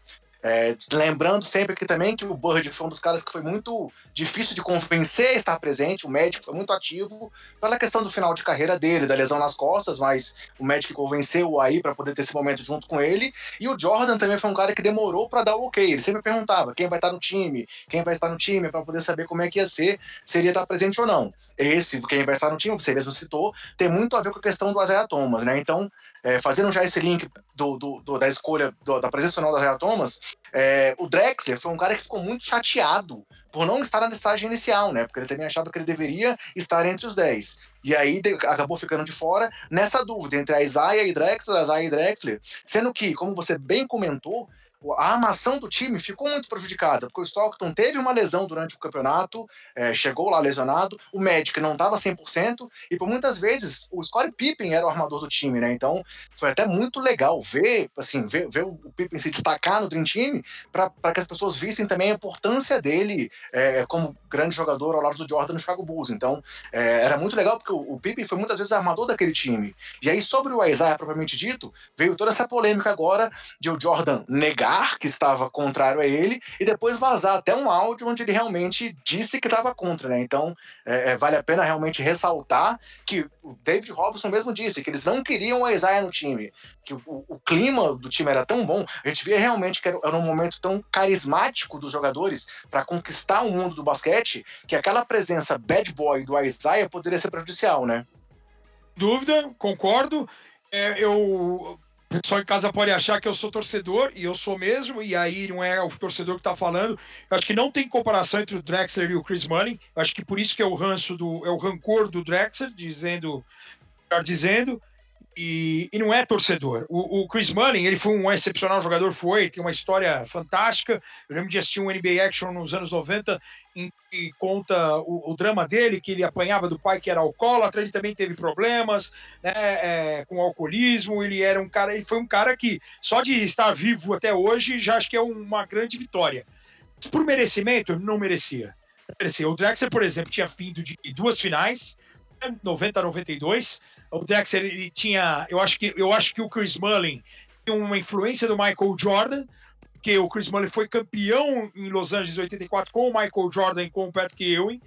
É, lembrando sempre aqui também que o Bird foi um dos caras que foi muito difícil de convencer a estar presente, o médico foi muito ativo pela questão do final de carreira dele, da lesão nas costas, mas o médico convenceu aí para poder ter esse momento junto com ele. E o Jordan também foi um cara que demorou para dar o ok. Ele sempre perguntava quem vai estar no time, quem vai estar no time, para poder saber como é que ia ser, se ele ia estar presente ou não. Esse, quem vai estar no time, você mesmo citou, tem muito a ver com a questão do Isaiah Thomas, né? Então, é, fazendo já esse link do, do, do da escolha do, da presença não do Isaiah Thomas, é, o Drexler foi um cara que ficou muito chateado por não estar na listagem inicial, né? Porque ele também achava que ele deveria estar entre os 10. E aí de, acabou ficando de fora nessa dúvida entre a Isaiah e Drexler, a Isaiah e Drexler, sendo que, como você bem comentou, a armação do time ficou muito prejudicada, porque o Stockton teve uma lesão durante o campeonato, é, chegou lá lesionado, o Magic não estava 100%, e por muitas vezes o Scottie Pippen era o armador do time, né? Então foi até muito legal ver, assim, ver, ver o Pippen se destacar no Dream Team, para que as pessoas vissem também a importância dele é, como grande jogador ao lado do Jordan no Chicago Bulls. Então é, era muito legal, porque o, o Pippen foi muitas vezes armador daquele time. E aí, sobre o Isaiah propriamente dito, veio toda essa polêmica agora de o Jordan negar que estava contrário a ele e depois vazar até um áudio onde ele realmente disse que estava contra, né? Então é, é, vale a pena realmente ressaltar que o David Robson mesmo disse que eles não queriam o Isaiah no time, que o, o, clima do time era tão bom, a gente via realmente que era, um momento tão carismático dos jogadores para conquistar o mundo do basquete que aquela presença bad boy do Isaiah poderia ser prejudicial, né? Dúvida, concordo. É, eu pessoal em casa pode achar que eu sou torcedor, e eu sou mesmo, e aí não é o torcedor que está falando. Eu acho que não tem comparação entre o Drexler e o Chris Money. Eu acho que por isso que é o ranço do. é o rancor do Drexler, dizendo. Dizendo. E, e, não é torcedor. O, o, Chris Mullin, ele foi um excepcional jogador, foi, tem uma história fantástica. Eu lembro de assistir um NBA Action nos anos 90 em que conta o, o drama dele, que ele apanhava do pai que era alcoólatra, ele também teve problemas né, é, com alcoolismo, ele era um cara, ele foi um cara que só de estar vivo até hoje já acho que é uma grande vitória. Por merecimento, não merecia. merecia. O Drexler, por exemplo, tinha vindo de duas finais, 90 a 92, o Dexter ele tinha, eu acho que eu acho que o Chris Mullin tem uma influência do Michael Jordan, porque o Chris Mullin foi campeão em Los Angeles 84 com o Michael Jordan e com o Patrick Ewing.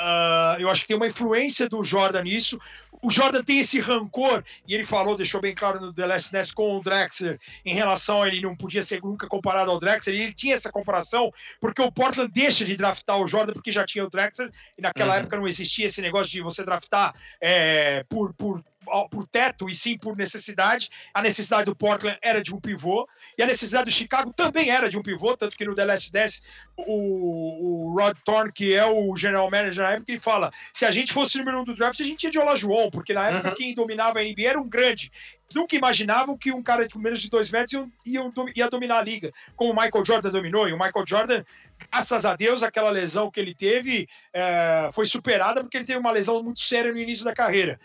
Uh, eu acho que tem uma influência do Jordan nisso o Jordan tem esse rancor, e ele falou, deixou bem claro no The Last Dance com o Drexler, em relação a ele não podia ser nunca comparado ao Drexler, e ele tinha essa comparação, porque o Portland deixa de draftar o Jordan porque já tinha o Drexler, e naquela uhum. época não existia esse negócio de você draftar é, por, por por teto e sim por necessidade. A necessidade do Portland era de um pivô e a necessidade do Chicago também era de um pivô, tanto que no The Last Dance o, o Rod Thorne, que é o general manager na época, ele fala: se a gente fosse o número um do draft, a gente ia de Olajuwon, porque na época uhum. quem dominava a NBA era um grande. Nunca imaginavam que um cara com menos de dois metros ia, ia, ia dominar a liga, como o Michael Jordan dominou. E o Michael Jordan, graças a Deus, aquela lesão que ele teve é, foi superada porque ele teve uma lesão muito séria no início da carreira.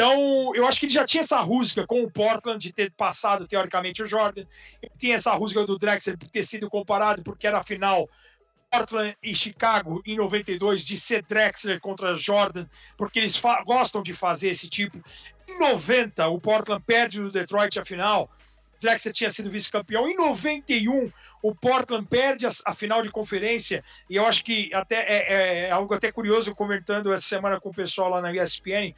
Então, eu acho que ele já tinha essa rusga com o Portland de ter passado, teoricamente, o Jordan. Ele tinha essa rusga do Drexler por ter sido comparado, porque era a final Portland e Chicago em 92 de ser Drexler contra Jordan, porque eles gostam de fazer esse tipo. Em 90, o Portland perde no Detroit a final. Drexler tinha sido vice-campeão. Em 91, o Portland perde a, a, final de conferência. E eu acho que até é, é, é, algo até curioso, comentando essa semana com o pessoal lá na ESPN.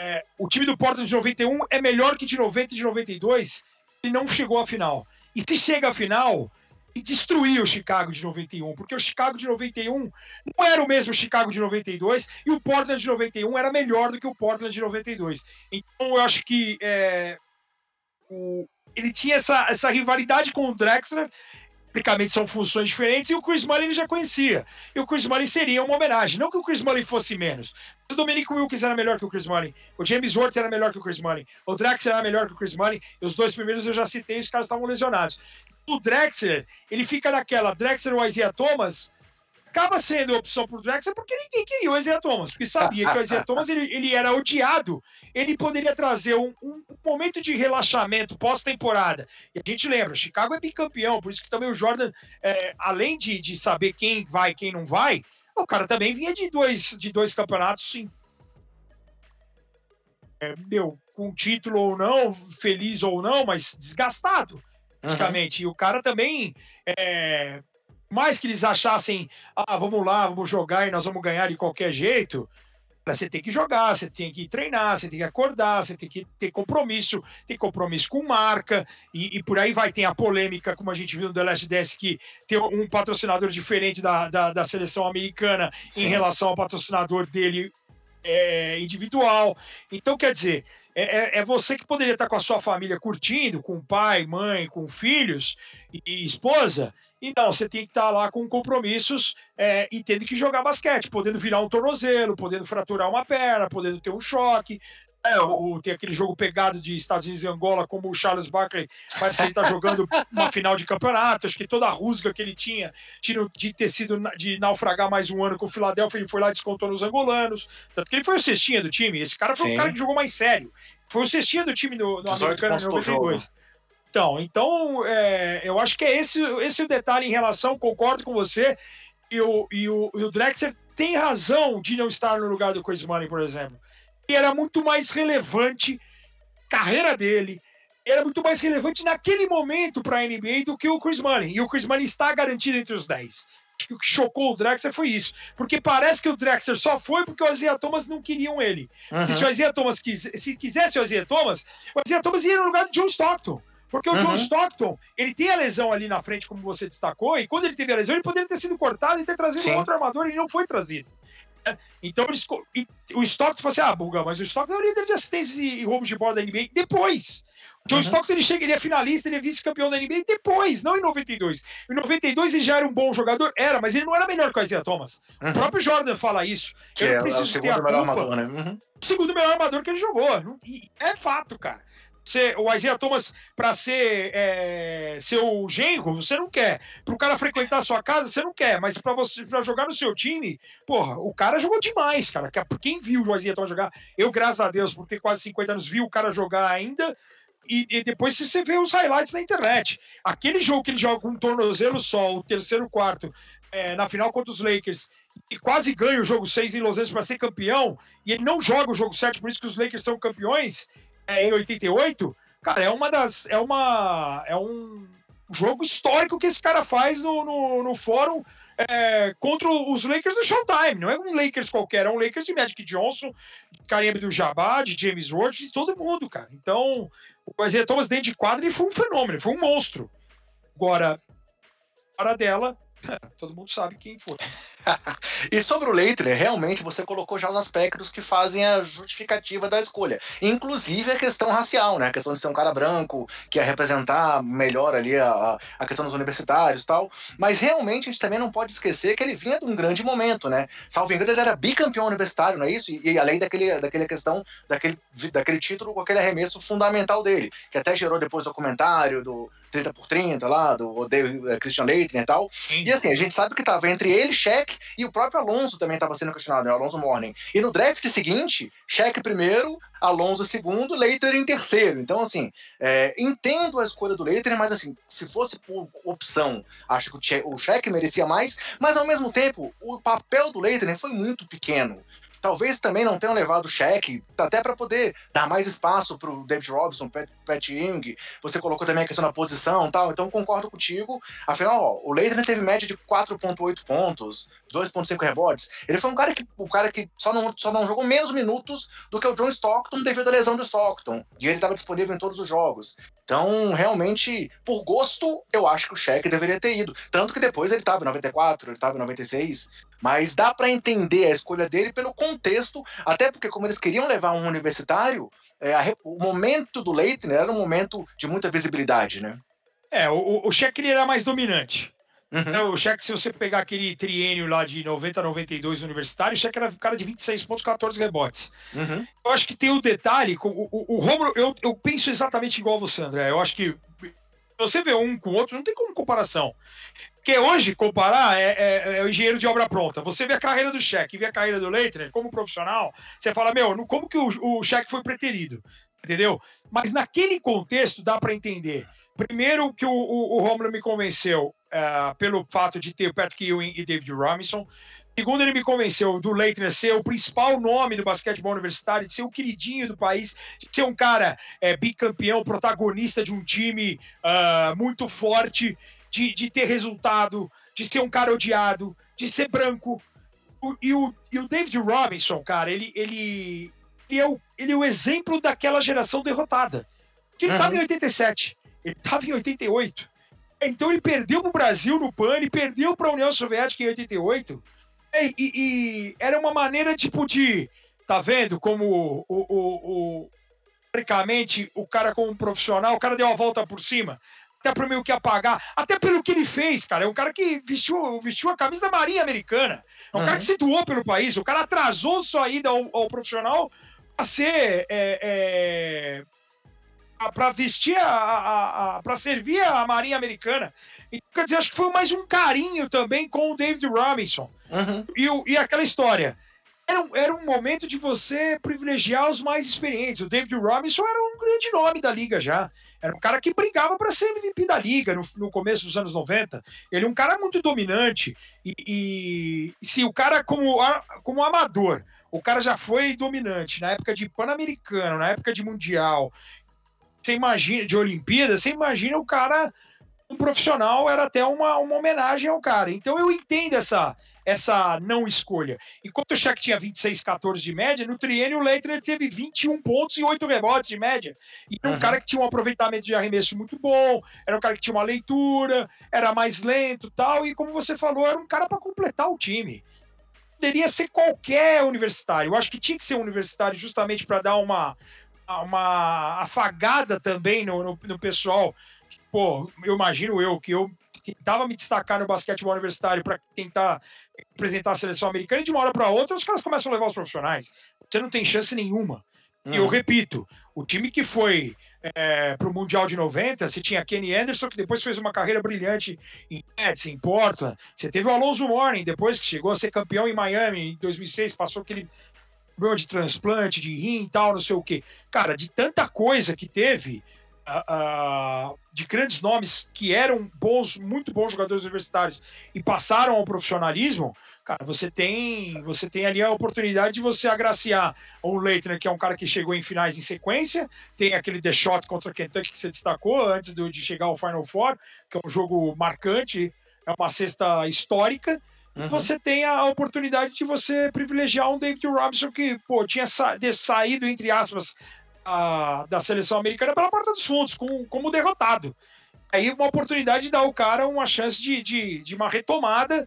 É, o time do Portland de 91 é melhor que de 90 e de 92 e não chegou à final. E se chega à final, e o Chicago de 91, porque o Chicago de 91 não era o mesmo Chicago de 92 e o Portland de 91 era melhor do que o Portland de 92. Então eu acho que é, o, ele tinha essa, essa rivalidade com o Drexler. Tecnicamente são funções diferentes e o Chris Mullin ele já conhecia. E o Chris Mullin seria uma homenagem. Não que o Chris Mullin fosse menos. O Dominic Wilkins era melhor que o Chris Mullin. O James Worth era melhor que o Chris Mullin. O Drexler era melhor que o Chris Mullin. Os dois primeiros eu já citei, os caras estavam lesionados o Drexler, ele fica naquela Drexler ou Isaiah Thomas, acaba sendo opção pro Drexler porque ninguém queria o Isaiah Thomas, porque sabia que o Isaiah Thomas ele, ele era odiado, ele poderia trazer um, um momento de relaxamento pós-temporada. E a gente lembra, Chicago é bicampeão, por isso que também o Jordan, é, além de, de saber quem vai e quem não vai, o cara também vinha de dois, de dois campeonatos, sim. É, meu, com título ou não, feliz ou não, mas desgastado praticamente. Uhum. E o cara também, é, mais que eles achassem, ah, vamos lá, vamos jogar e nós vamos ganhar de qualquer jeito, você tem que jogar, você tem que treinar, você tem que acordar, você tem que ter compromisso, tem compromisso com marca, e, e por aí vai. Tem a polêmica, como a gente viu no The Last Dance, que tem um patrocinador diferente da, da, da seleção americana Sim. em relação ao patrocinador dele é, individual. Então, quer dizer, é, é, é, você que poderia estar com a sua família curtindo, com pai, mãe, com filhos e, e esposa. E não, você tem que estar lá com compromissos é, e tendo que jogar basquete, podendo virar um tornozelo, podendo fraturar uma perna, podendo ter um choque, é, o, tem aquele jogo pegado de Estados Unidos e Angola, como o Charles Barkley, parece que ele está jogando uma final de campeonato. Acho que toda a rusga que ele tinha de ter sido de naufragar mais um ano com o Philadelphia, ele foi lá e descontou nos angolanos. Tanto que ele foi o cestinha do time. Esse cara foi Sim. o cara que jogou mais sério. Foi o cestinha do time do, do americano em 92. Então, então é, eu acho que é esse, esse o detalhe em relação, concordo com você. E o, e o, e o Drexler tem razão de não estar no lugar do Chris Money, por exemplo era muito mais relevante, carreira dele, era muito mais relevante naquele momento para a NBA do que o Chris Money. E o Chris Money está garantido entre os 10. Acho que o que chocou o Drexler foi isso. Porque parece que o Drexler só foi porque o Isaiah Thomas não queriam ele. Uhum. E se o Isaiah Thomas quis, se quisesse o Isaiah Thomas, o Isaiah Thomas ia no lugar do John Stockton. Porque o uhum. John Stockton, ele tem a lesão ali na frente, como você destacou, e quando ele teve a lesão, ele poderia ter sido cortado e ter trazido Sim. um outro armador, e ele não foi trazido. Então eles, o Stockton falou assim: ah, Buga, mas o Stockton é o líder de assistência e roubos de bola da NBA depois. O John uhum. Stockton ele chega, ele é finalista, ele é vice-campeão da NBA depois, não em 92. Em 92 ele já era um bom jogador, era, mas ele não era melhor que o Isaiah Thomas. Uhum. O próprio Jordan fala isso. Que Eu não preciso é o segundo melhor armador, né? Uhum. O segundo melhor armador que ele jogou. E é fato, cara ser, o Isaiah Thomas para ser é, seu genro, você não quer. Para o cara frequentar sua casa, você não quer. Mas para você para jogar no seu time, porra, o cara jogou demais, cara. Quem viu o Isaiah Thomas jogar, eu, graças a Deus, por ter quase 50 anos, vi o cara jogar ainda. E, e, depois você vê os highlights na internet. Aquele jogo que ele joga com um tornozelo só, o terceiro quarto, é, na final contra os Lakers, e quase ganha o jogo 6 em Los Angeles para ser campeão, e ele não joga o jogo 7, por isso que os Lakers são campeões, é, em 88, cara, é uma das. É uma. É um jogo histórico que esse cara faz no, no, no fórum é, contra os Lakers do Showtime. Não é um Lakers qualquer, é um Lakers de Magic Johnson, de Kareem Jabá, de James Worth, de todo mundo, cara. Então, o Isaiah Thomas dentro de quadra ele foi um fenômeno, foi um monstro. Agora, para dela, todo mundo sabe quem foi. e sobre o Leitner, realmente você colocou já os aspectos que fazem a justificativa da escolha. Inclusive a questão racial, né? A questão de ser um cara branco, que ia representar melhor ali a, a questão dos universitários e tal. Mas realmente a gente também não pode esquecer que ele vinha de um grande momento, né? Salvo engano, ele era bicampeão universitário, não é isso? E, e além daquele, daquele questão, daquele, daquele título com aquele arremesso fundamental dele, que até gerou depois documentário do 30 por 30 lá, do Odeio eh, Christian Leitner e tal. Sim. E assim, a gente sabe que tava entre ele, Shaq E o próprio Alonso também estava sendo questionado, né? Alonso Morning. E no draft seguinte, Shaq primeiro, Alonso segundo, Leiter em terceiro. Então, assim, é, entendo a escolha do Leiter, mas assim, se fosse por opção, acho que o Shaq merecia mais, mas ao mesmo tempo, o papel do Leiter foi muito pequeno. Talvez também não tenham levado o cheque, até para poder dar mais espaço para o David Robson, Pat, Pat Young. Você colocou também a questão da posição tal, então concordo contigo. Afinal, ó, o Leitner teve média de 4,8 pontos, 2,5 rebotes. Ele foi um cara que, o cara que só não, só não jogou menos minutos do que o John Stockton devido à lesão do Stockton. E ele estava disponível em todos os jogos. Então, realmente, por gosto, eu acho que o Shaq deveria ter ido. Tanto que depois ele estava em 94, ele estava em 96. Mas dá para entender a escolha dele pelo contexto, até porque, como eles queriam levar um universitário, é, a, o momento do Leitner era um momento de muita visibilidade, né? É, o, o Shaq era mais dominante. Uhum. É, o Shaq, se você pegar aquele triênio lá de 90 a 92 universitário, o Shaq era cara de 26 pontos, 14 rebotes. Uhum. Eu acho que tem o um detalhe, o, o, o Romulo, eu, eu penso exatamente igual você, André. Eu acho que você vê um com o outro, não tem como comparação. Porque hoje, comparar é, é, é, o engenheiro de obra pronta. Você vê a carreira do Cheque vê a carreira do Leitner como profissional, você fala, meu, como que o, o Cheque foi preterido? Entendeu? Mas naquele contexto dá para entender. Primeiro que o, o, o Romulo me convenceu uh, pelo fato de ter o Patrick Ewing e David Robinson. Segundo, ele me convenceu do Leitner ser o principal nome do basquetebol universitário, de ser o queridinho do país, de ser um cara é, bicampeão, protagonista de um time uh, muito forte, de, de ter resultado, de ser um cara odiado, de ser branco. O, e, o, e o David Robinson, cara, ele, ele, ele, é o, ele é o exemplo daquela geração derrotada. Que ele estava uhum. em 87, ele estava em 88. Então ele perdeu para o Brasil no PAN, ele perdeu para a União Soviética em 88 e, e, e, era uma maneira, tipo, de. Tá vendo como o, o, o, Teoricamente, o cara, como profissional, o cara deu a volta por cima. Até para meio que apagar. Até pelo que ele fez, cara. É um cara que vestiu, vestiu a camisa da Marinha Americana. É um uhum. cara que se doou pelo país. O cara atrasou sua ida ao, ao profissional a ser. É, é para vestir a, a, a para servir a Marinha Americana. Então, quer dizer, acho que foi mais um carinho também com o David Robinson. Uhum. E, o, e aquela história. Era um, era um momento de você privilegiar os mais experientes. O David Robinson era um grande nome da liga já. Era um cara que brigava para ser MVP da liga no, no, começo dos anos 90. Ele é um cara muito dominante. E, e, se o cara, como, como amador, o cara já foi dominante na época de Pan-Americano, na época de Mundial, você imagina, de Olimpíada, você imagina o cara, um profissional, era até uma, uma homenagem ao cara. Então eu entendo essa, essa não escolha. Enquanto o Shaq tinha 26, 14 de média, no triênio o Leitner teve 21 pontos e 8 rebotes de média. E era um uhum. cara que tinha um aproveitamento de arremesso muito bom, era um cara que tinha uma leitura, era mais lento tal, e como você falou, era um cara para completar o time. Poderia ser qualquer universitário. Eu acho que tinha que ser um universitário justamente para dar uma, uma afagada também no, no, no pessoal. Pô, eu imagino eu que eu tentava me destacar no basquetebol universitário para tentar representar a seleção americana e de uma hora para outra os caras começam a levar os profissionais. Você não tem chance nenhuma. E eu uhum. repito, o time que foi é, para o Mundial de 90, você tinha Kenny Anderson, que depois fez uma carreira brilhante em Nets, em Portland. Você teve o Alonso Mourning, depois que chegou a ser campeão em Miami em 2006, passou aquele problema de transplante, de rim e tal, não sei o quê. Cara, de tanta coisa que teve, uh, de grandes nomes que eram bons, muito bons jogadores universitários e passaram ao profissionalismo, cara, você tem, você tem ali a oportunidade de você agraciar um Leitner, que é um cara que chegou em finais em sequência, tem aquele The Shot contra Kentucky que você destacou antes de chegar ao Final Four, que é um jogo marcante, é uma cesta histórica, Uhum. Você tem a oportunidade de você privilegiar um David Robinson que, pô, tinha sa saído, entre aspas, a, da seleção americana pela porta dos fundos, com, como derrotado. Aí uma oportunidade de dar ao cara uma chance de, de, de uma retomada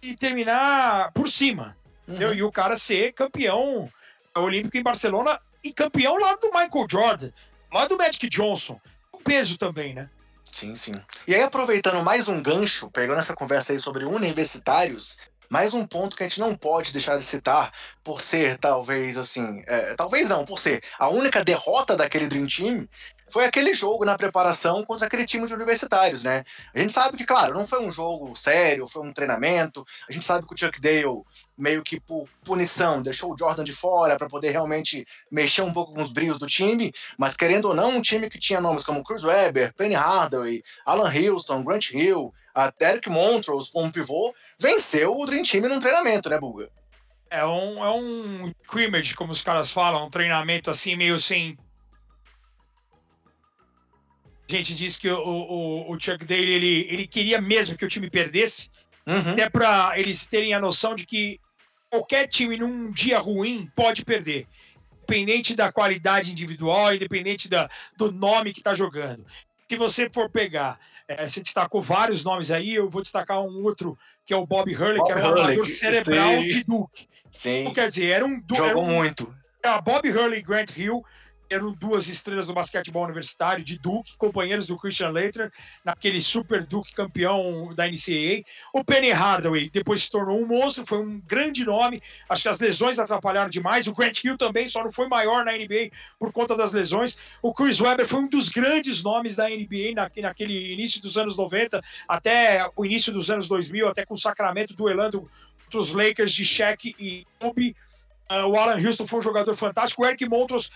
e terminar por cima. Uhum. E o cara ser campeão olímpico em Barcelona e campeão lá do Michael Jordan, lá do Magic Johnson. O peso também, né? Sim, sim. E aí, aproveitando mais um gancho, pegando essa conversa aí sobre universitários, mais um ponto que a gente não pode deixar de citar, por ser talvez assim, é, talvez não, por ser a única derrota daquele Dream Team, foi aquele jogo na preparação contra aquele time de universitários, né? A gente sabe que, claro, não foi um jogo sério, foi um treinamento. A gente sabe que o Chuck Dale, meio que por punição, deixou o Jordan de fora para poder realmente mexer um pouco com os brilhos do time. Mas, querendo ou não, um time que tinha nomes como Chris Webber, Penny Hardaway, Alan Houston, Grant Hill, até Eric Montrose, um pivô, venceu o Dream Team num treinamento, né, Buga? É um, é um scrimmage, como os caras falam, um treinamento assim, meio sem a gente disse que o, o, o Chuck Daly ele, ele queria mesmo que o time perdesse, uhum. até para eles terem a noção de que qualquer time num dia ruim pode perder, independente da qualidade individual, independente da, do nome que está jogando. Se você for pegar, é, você destacou vários nomes aí, eu vou destacar um outro que é o Bob Hurley, Bob que era um jogador cerebral sim. de Duke. Sim. Então, quer dizer, era um. Jogou era um, muito. Era Bob Hurley e Grant Hill eram duas estrelas do basquetebol universitário de Duke, companheiros do Christian Leitner, naquele Super Duke campeão da NCAA. O Penny Hardaway depois se tornou um monstro, foi um grande nome. Acho que as lesões atrapalharam demais. O Grant Hill também só não foi maior na NBA por conta das lesões. O Chris Webber foi um dos grandes nomes da NBA naquele início dos anos 90 até o início dos anos 2000, até com o Sacramento duelando os Lakers de Shaq e Kobe. Uh, o Alan Houston foi um jogador fantástico. O Eric Montrose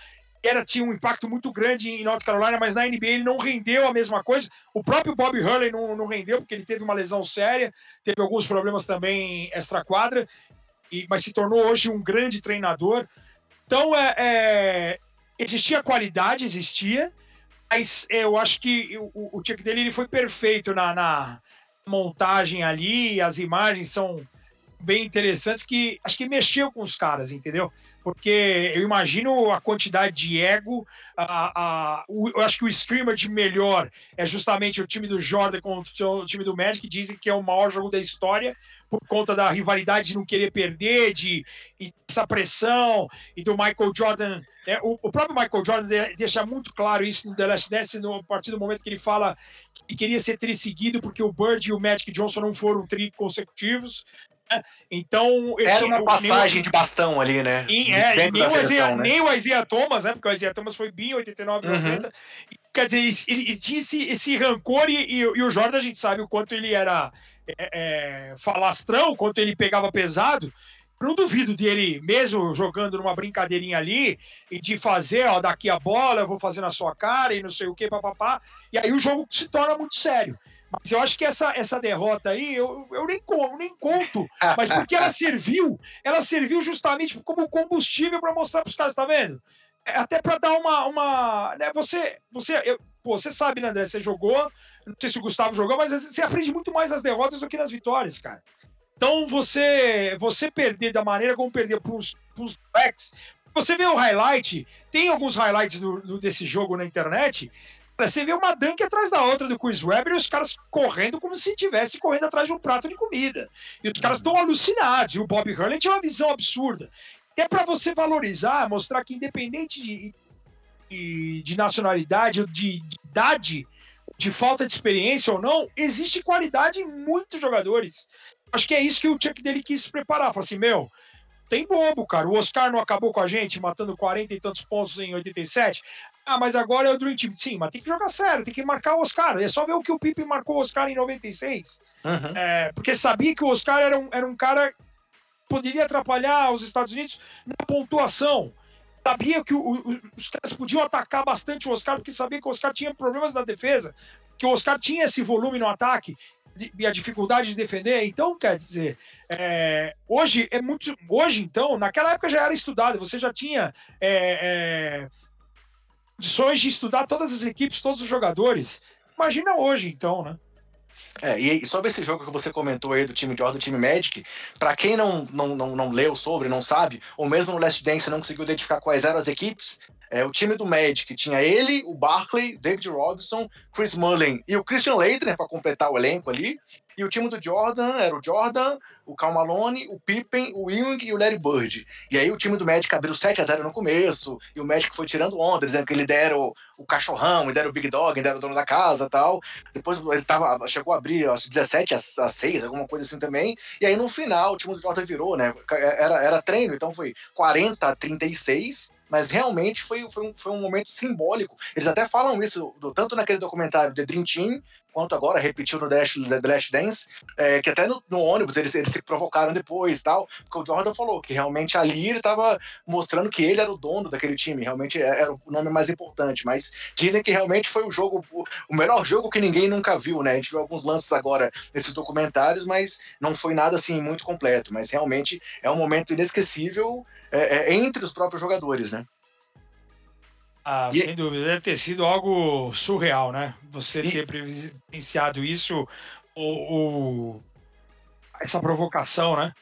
era tinha um impacto muito grande em North Carolina, mas na NBA ele não rendeu a mesma coisa. O próprio Bob Hurley não, não rendeu, porque ele teve uma lesão séria, teve alguns problemas também extra-quadra, e, mas se tornou hoje um grande treinador. Então, é, é existia qualidade, existia, mas eu acho que o, o dele ele foi perfeito na, na montagem ali, as imagens são bem interessantes que acho que mexeu com os caras, entendeu? Porque eu imagino a quantidade de ego. A, a, o, eu acho que o scrimmage melhor é justamente o time do Jordan contra o time do Magic, que dizem que é o maior jogo da história, por conta da rivalidade de não querer perder, de, de essa pressão, e do Michael Jordan. É, o, o, próprio Michael Jordan deixa muito claro isso no The Last Dance, no, a partir do momento que ele fala que queria ser tri seguido, porque o Bird e o Magic Johnson não foram tri consecutivos. Então. Era uma passagem de bastão ali, né? É, nem, o Isaiah, né? nem o Isaiah Thomas, né? Porque o Isaiah Thomas foi bi 89 uhum. 90. Quer dizer, ele, ele, tinha esse, esse rancor e, e, e, o Jordan, a gente sabe o quanto ele era é, é, falastrão, o quanto ele pegava pesado. Não duvido dele, mesmo jogando numa brincadeirinha ali, e de fazer, ó, daqui a bola, eu vou fazer na sua cara e não sei o que, papapá. E aí o jogo se torna muito sério. Mas eu acho que essa, essa derrota aí, eu, eu nem, como, nem conto. Mas porque ela serviu, ela serviu justamente como combustível para mostrar para os caras, tá vendo? É até para dar uma. uma né, você, você, eu, pô, você sabe, né, André? Você jogou, não sei se o Gustavo jogou, mas você aprende muito mais nas derrotas do que nas vitórias, cara. Então você, você perder da maneira como perder para os backs. Você vê o highlight, tem alguns highlights do, do, desse jogo na internet. Você vê uma dunk atrás da outra do Chris Webber e os caras correndo como se estivesse correndo atrás de um prato de comida. E os caras estão alucinados. E o Bob Hurley tinha uma visão absurda. É para você valorizar, mostrar que independente de, de, de nacionalidade de, de idade, de falta de experiência ou não, existe qualidade em muitos jogadores. Acho que é isso que o Chuck dele quis se preparar. Falou assim, meu, tem bobo, cara. O Oscar não acabou com a gente, matando 40 e tantos pontos em 87. Ah, mas agora é o Dream Team. Sim, mas tem que jogar sério, tem que marcar o Oscar. É só ver o que o Pipe marcou o Oscar em 96. Uhum. É, porque sabia que o Oscar era um, era um cara que poderia atrapalhar os Estados Unidos na pontuação. Sabia que o, o, os caras podiam atacar bastante o Oscar, porque sabia que o Oscar tinha problemas na defesa, que o Oscar tinha esse volume no ataque e a dificuldade de defender. Então, quer dizer, é, hoje é muito. Hoje, então, naquela época já era estudado, você já tinha. É, é, condições de estudar todas as equipes, todos os jogadores. Imagina hoje, então, né? É, e sobre esse jogo que você comentou aí do time de ordem do time Magic, para quem não, não, não, não leu sobre, não sabe, ou mesmo no Last Dance não conseguiu identificar quais eram as equipes, É, o time do Magic tinha ele, o Barkley, David Robinson, Chris Mullin e o Christian Leitner para completar o elenco ali. E o time do Jordan era o Jordan, o Cal Malone, o Pippen, o Ewing e o Larry Bird. E aí o time do Magic abriu 7 a 0 no começo, e o Magic foi tirando onda, dizendo que ele dera o, cachorrão, ele dera o Big Dog, ele dera o dono da casa tal. Depois ele tava, chegou a abrir acho, 17 a, a 6, alguma coisa assim também. E aí no final o time do Jordan virou, né? Era, era treino, então foi 40 a 36 mas realmente foi, foi, um, foi um momento simbólico. Eles até falam isso, do, tanto naquele documentário The Dream Team, quanto agora repetiu no Dash, The Last Dance, é, que até no, no, ônibus eles, eles se provocaram depois tal, porque o Jordan falou que realmente ali ele estava mostrando que ele era o dono daquele time, realmente é, era o nome mais importante, mas dizem que realmente foi o jogo, o melhor jogo que ninguém nunca viu, né? A gente viu alguns lances agora nesses documentários, mas não foi nada assim muito completo, mas realmente é um momento inesquecível é, é, entre os próprios jogadores, né? Ah, e... sem dúvida, deve ter sido algo surreal, né? Você e... ter presenciado isso, ou, essa provocação, né?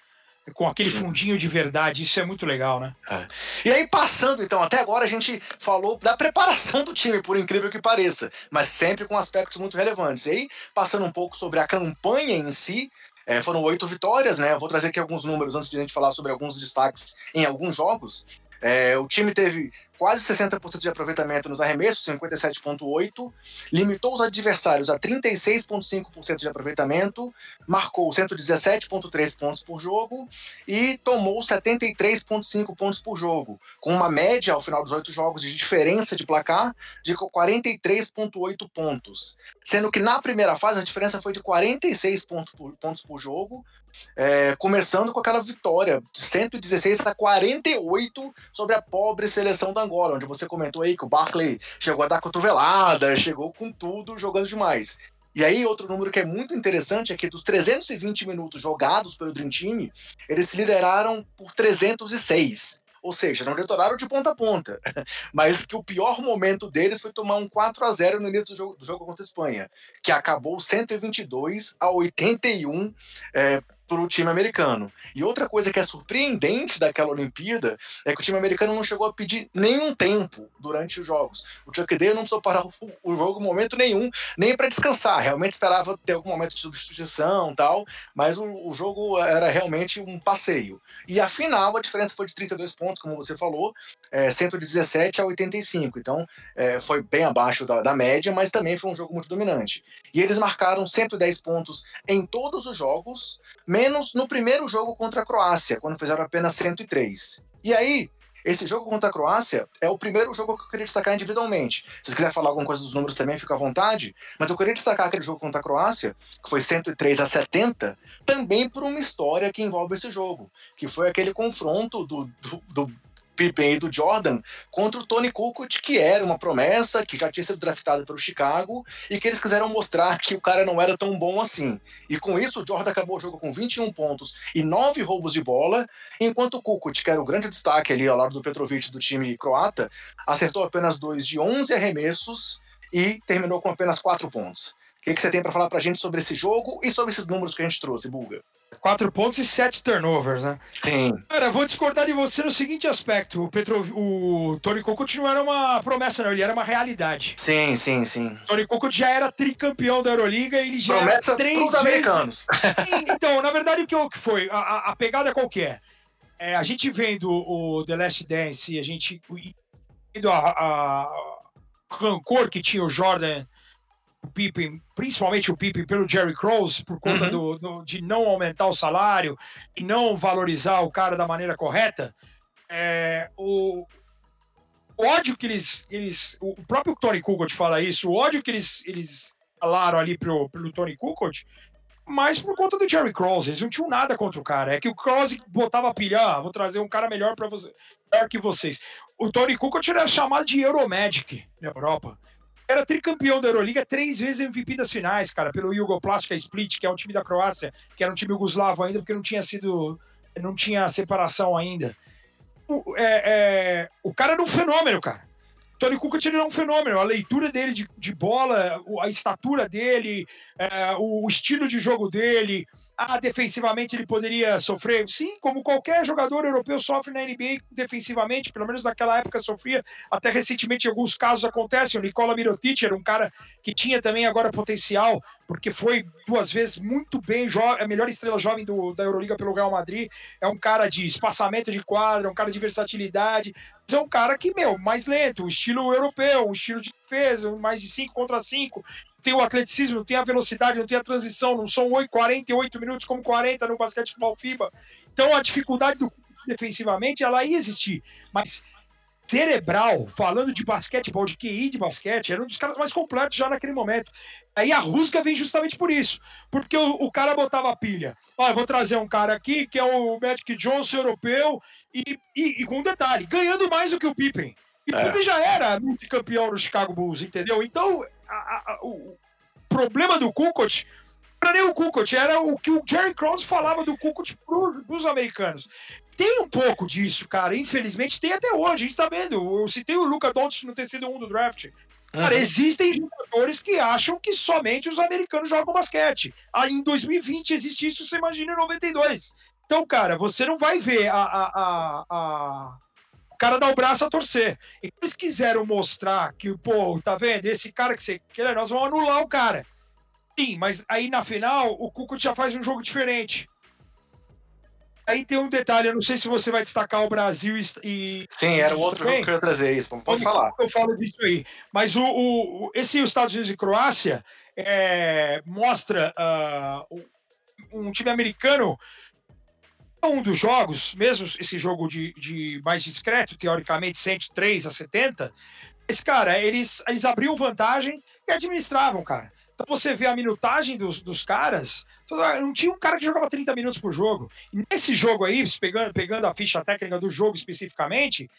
Com aquele Sim. fundinho de verdade, isso é muito legal, né? É. E aí, passando, então, até agora a gente falou da preparação do time, por incrível que pareça, mas sempre com aspectos muito relevantes. E aí, passando um pouco sobre a campanha em si, é, foram oito vitórias, né? Eu vou trazer aqui alguns números antes de a gente falar sobre alguns destaques em alguns jogos. É, o time teve quase 60% de aproveitamento nos arremessos, 57,8%, limitou os adversários a 36,5% de aproveitamento, marcou 117,3 pontos por jogo e tomou 73,5 pontos por jogo, com uma média ao final dos oito jogos de diferença de placar de 43,8 pontos. Sendo que na primeira fase a diferença foi de 46 pontos por, pontos por jogo, é, começando com aquela vitória de 116 a 48 sobre a pobre seleção da Angola, onde você comentou aí que o Barkley chegou a dar cotovelada, chegou com tudo, jogando demais. E aí, outro número que é muito interessante é que dos 320 minutos jogados pelo Dream Team, eles se lideraram por 306. Ou seja, não lideraram de ponta a ponta. Mas que o pior momento deles foi tomar um 4 a 0 no início do jogo, do jogo contra a Espanha, que acabou 122 a 81 é, para o time americano. E outra coisa que é surpreendente daquela Olimpíada é que o time americano não chegou a pedir nenhum tempo durante os jogos. O Chuck Day não precisou parar o, jogo em momento nenhum, nem para descansar. Realmente esperava ter algum momento de substituição tal, mas o, o, jogo era realmente um passeio. E a final, a diferença foi de 32 pontos, como você falou, é, 117 a 85. Então é, foi bem abaixo da, da média, mas também foi um jogo muito dominante. E eles marcaram 110 pontos em todos os jogos, menos no primeiro jogo contra a Croácia, quando fizeram apenas 103. E aí, esse jogo contra a Croácia é o primeiro jogo que eu queria destacar individualmente. Se você quiser falar alguma coisa dos números também, fica à vontade. Mas eu queria destacar aquele jogo contra a Croácia, que foi 103 a 70, também por uma história que envolve esse jogo, que foi aquele confronto do, do, do Pippen e do Jordan contra o Tony Kukoc, que era uma promessa, que já tinha sido draftado pelo Chicago e que eles quiseram mostrar que o cara não era tão bom assim. E com isso, o Jordan acabou o jogo com 21 pontos e 9 roubos de bola, enquanto o Kukoc, que era o grande destaque ali ao lado do Petrovic do time croata, acertou apenas dois de 11 arremessos e terminou com apenas 4 pontos. O que, que você tem para falar para a gente sobre esse jogo e sobre esses números que a gente trouxe, Bulga? Quatro pontos e sete turnovers, né? Sim. Cara, vou discordar de você no seguinte aspecto. O, Petro, o Tony Kukoc não era uma promessa, não. Ele era uma realidade. Sim, sim, sim. O Tony Kukoc já era tricampeão da Euroliga e ele já promessa era três vezes... americanos. então, na verdade, o que, foi? A, a, pegada qual que é? é? A gente vendo o The Last Dance e a gente vendo a, a rancor que tinha o Jordan o Pippen, principalmente o Pippen, pelo Jerry Cross, por conta uhum. do, do, de não aumentar o salário e não valorizar o cara da maneira correta, é, o, o, ódio que eles, eles. O próprio Tony Kukoc fala isso, o ódio que eles, eles falaram ali pro, pelo Tony Kukoc, mas por conta do Jerry Cross, eles não tinham nada contra o cara. É que o Cross botava a pilha, ah, vou trazer um cara melhor para você, melhor que vocês. O Tony Kukoc era chamado de Euromagic na Europa era tricampeão da Euroliga, três vezes MVP das finais, cara, pelo Yugoplástica Split, que é um time da Croácia, que era um time jugoslavo ainda, porque não tinha sido. não tinha separação ainda. O, é, é, o cara era um fenômeno, cara. Tony Kukoc ele é um fenômeno. A leitura dele de, de bola, a estatura dele, é, o estilo de jogo dele, ah, defensivamente ele poderia sofrer? Sim, como qualquer jogador europeu sofre na NBA defensivamente, pelo menos naquela época sofria. Até recentemente, em alguns casos acontece. O Nicola Mirotic era um cara que tinha também agora potencial, porque foi duas vezes muito bem, a melhor estrela jovem do, da Euroliga pelo Real Madrid. É um cara de espaçamento de quadra, um cara de versatilidade. Mas é um cara que, meu, mais lento, estilo europeu, um estilo de defesa, mais de 5 contra 5 tem o atleticismo, não tem a velocidade, não tem a transição, não são 8, 48 minutos como 40 no basquetebol FIBA. Então a dificuldade do defensivamente ela ia existir, mas cerebral, falando de basquetebol, de QI de basquete, era um dos caras mais completos já naquele momento. Aí a Rusga vem justamente por isso, porque o, o cara botava a pilha. Eu vou trazer um cara aqui que é o Magic Johnson europeu e, e, e com um detalhe, ganhando mais do que o Pippen. E é. o Pippen já era multicampeão no Chicago Bulls, entendeu? Então a, a, o problema do Kukoc era nem o Kukoc, era o que o Jerry Krause falava do Kukoc para os americanos. Tem um pouco disso, cara. Infelizmente tem até hoje. A gente tá vendo. Eu citei o Luca Doncic não ter sido um do draft. Cara, uhum. existem jogadores que acham que somente os americanos jogam basquete. Aí em 2020 existe isso, você imagina em 92. Então, cara, você não vai ver a, a, a, a cara dá o braço a torcer. E eles quiseram mostrar que, pô, tá vendo? Esse cara que você quer, nós vamos anular o cara. Sim, mas aí na final o Cuco já faz um jogo diferente. Aí tem um detalhe, eu não sei se você vai destacar o Brasil e. Sim, era o outro também. jogo que eu ia trazer isso. Pode falar. Eu falo disso aí. Mas o, o esse Estados Unidos e Croácia é, mostra uh, um time americano um dos jogos, mesmo esse jogo de, de mais discreto, teoricamente 103 a 70, esse cara, eles, eles abriam vantagem e administravam, cara. Então você vê a minutagem dos, dos caras, não tinha um cara que jogava 30 minutos por jogo. E nesse jogo aí, pegando, pegando a ficha técnica do jogo especificamente,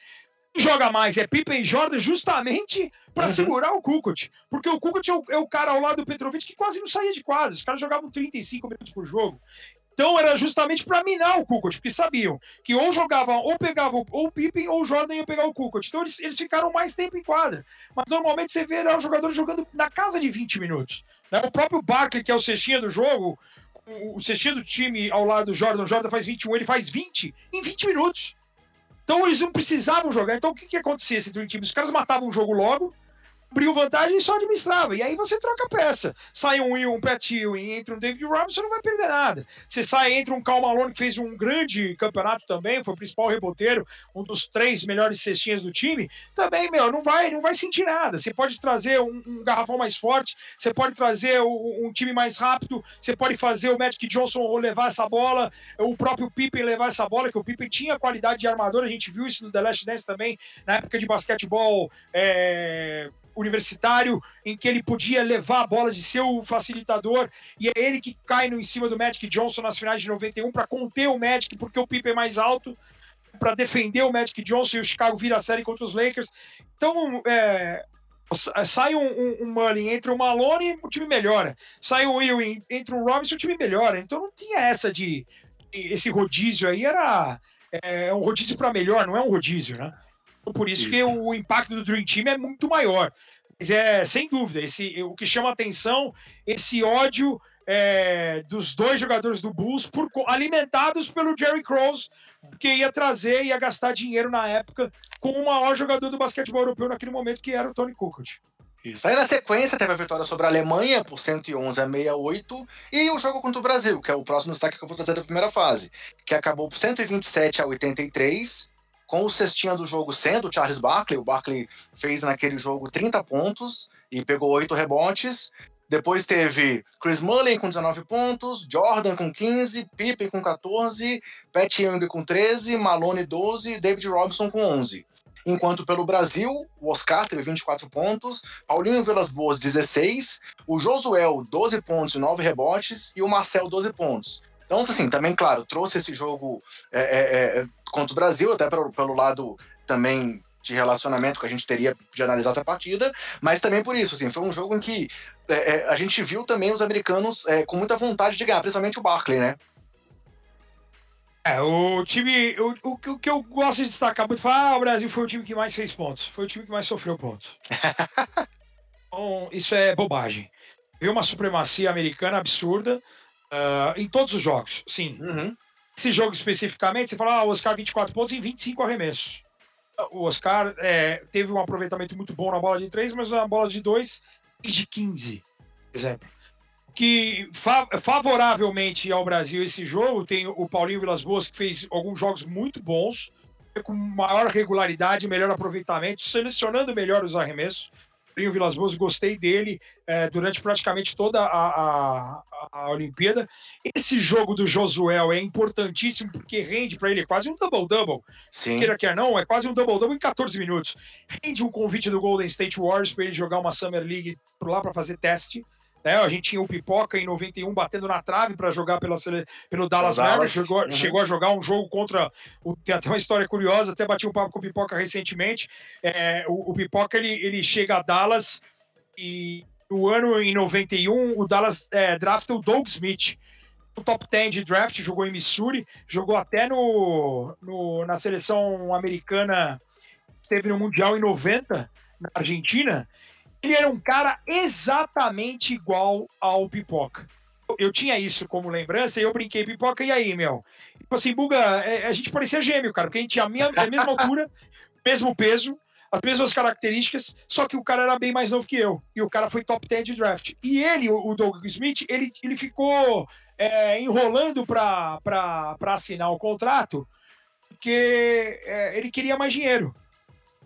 joga mais é Pippen e Jordan justamente para uhum. segurar o Kukoc. Porque o Kukoc é o, é o, cara ao lado do Petrovic que quase não saía de quadro. Os caras jogavam 35 minutos por jogo. Então era justamente para minar o Kukoc, porque sabiam que ou jogavam, ou pegavam ou o Pippen ou o Jordan ia pegar o Kukoc. Então eles, eles ficaram mais tempo em quadra. Mas normalmente você vê né, o jogador jogando na casa de 20 minutos. Né? O próprio Barkley, que é o cestinha do jogo, o, cestinha do time ao lado do Jordan, o Jordan faz 21, ele faz 20 em 20 minutos. Então eles não precisavam jogar. Então o que, que acontecia esse time? Os caras matavam o jogo logo, abriu vantagem e só administrava. E aí você troca peça. Sai um Will, um Pat Ewing, entra um David Robinson, você não vai perder nada. Você sai, entra um Cal Malone, que fez um grande campeonato também, foi o principal reboteiro, um dos três melhores cestinhas do time. Também, meu, não vai, não vai sentir nada. Você pode trazer um, um garrafão mais forte, você pode trazer um, um, time mais rápido, você pode fazer o Magic Johnson levar essa bola, o próprio Pippen levar essa bola, que o Pippen tinha qualidade de armador, a gente viu isso no The Last Dance também, na época de basquetebol. É universitário em que ele podia levar a bola de seu facilitador e é ele que cai no em cima do Magic Johnson nas finais de 91 para conter o Magic porque o Pippen é mais alto para defender o Magic Johnson e o Chicago vira a série contra os Lakers. Então, é, sai um, um, um Mullin, entra o Malone, o time melhora. Sai o Ewing, entra o Robinson, o time melhora. Então não tinha essa de esse rodízio aí era é, um rodízio para melhor, não é um rodízio, né? Por isso, isso, que o impacto do Dream Team é muito maior. Mas é, sem dúvida, esse, o que chama atenção, esse ódio é, dos dois jogadores do Bulls, por, alimentados pelo Jerry Cross, que ia trazer, ia gastar dinheiro na época com o maior jogador do basquetebol europeu naquele momento, que era o Tony Kukoc. Isso. Aí na sequência teve a vitória sobre a Alemanha por 111 a 68 e o jogo contra o Brasil, que é o próximo destaque que eu vou trazer da primeira fase, que acabou por 127 a 83 com o cestinha do jogo sendo o Charles Barkley. O Barkley fez naquele jogo 30 pontos e pegou 8 rebotes. Depois teve Chris Mullin com 19 pontos, Jordan com 15, Pippen com 14, Pat Young com 13, Malone 12 e David Robinson com 11. Enquanto pelo Brasil, o Oscar teve 24 pontos, Paulinho Velas Boas 16, o Josuel 12 pontos e 9 rebotes e o Marcel 12 pontos. Então, assim, também, claro, trouxe esse jogo é, é, é contra o Brasil, até pelo, pelo lado também de relacionamento que a gente teria de analisar essa partida, mas também por isso, assim, foi um jogo em que é, é, a gente viu também os americanos é, com muita vontade de ganhar, principalmente o Barkley, né? É, o time. O, o, o, que eu gosto de destacar muito falar, ah, o Brasil foi o time que mais fez pontos. Foi o time que mais sofreu pontos. então, isso é bobagem. Viu uma supremacia americana absurda uh, em todos os jogos. Sim. Uhum. Esse jogo especificamente, você fala, ah, o Oscar 24 pontos em 25 arremessos. O Oscar é, teve um aproveitamento muito bom na bola de 3, mas na bola de 2 e de 15, por exemplo que fa favoravelmente ao Brasil esse jogo tem o Paulinho Vilas Boas que fez alguns jogos muito bons com maior regularidade, melhor aproveitamento, selecionando melhor os arremessos. Paulinho Vilas Boas, gostei dele é, durante praticamente toda a, a, a, Olimpíada. Esse jogo do Josuel é importantíssimo porque rende para ele quase um double-double. Sim. Queira que não, é quase um double-double em 14 minutos. Rende um convite do Golden State Warriors para ele jogar uma Summer League lá para fazer teste. É, a gente tinha o Pipoca em 91 batendo na trave para jogar pela, pelo Dallas, Mavericks. Chegou, uhum. chegou, a jogar um jogo contra. O, tem até uma história curiosa, até bati um papo com o Pipoca recentemente. É, o, o, Pipoca ele, ele chega a Dallas e no ano em 91 o Dallas é, drafta o Doug Smith. No top 10 de draft, jogou em Missouri, jogou até no, no na seleção americana, esteve no Mundial em 90, na Argentina ele era um cara exatamente igual ao Pipoca. Eu tinha isso como lembrança e eu brinquei, Pipoca, e aí, meu? Tipo assim, Buga, é, a gente parecia gêmeo, cara, porque a gente tinha a, minha, a mesma altura, mesmo peso, as mesmas características, só que o cara era bem mais novo que eu. E o cara foi top 10 de draft. E ele, o Doug Smith, ele, ele ficou é, enrolando para assinar o contrato, porque é, ele queria mais dinheiro.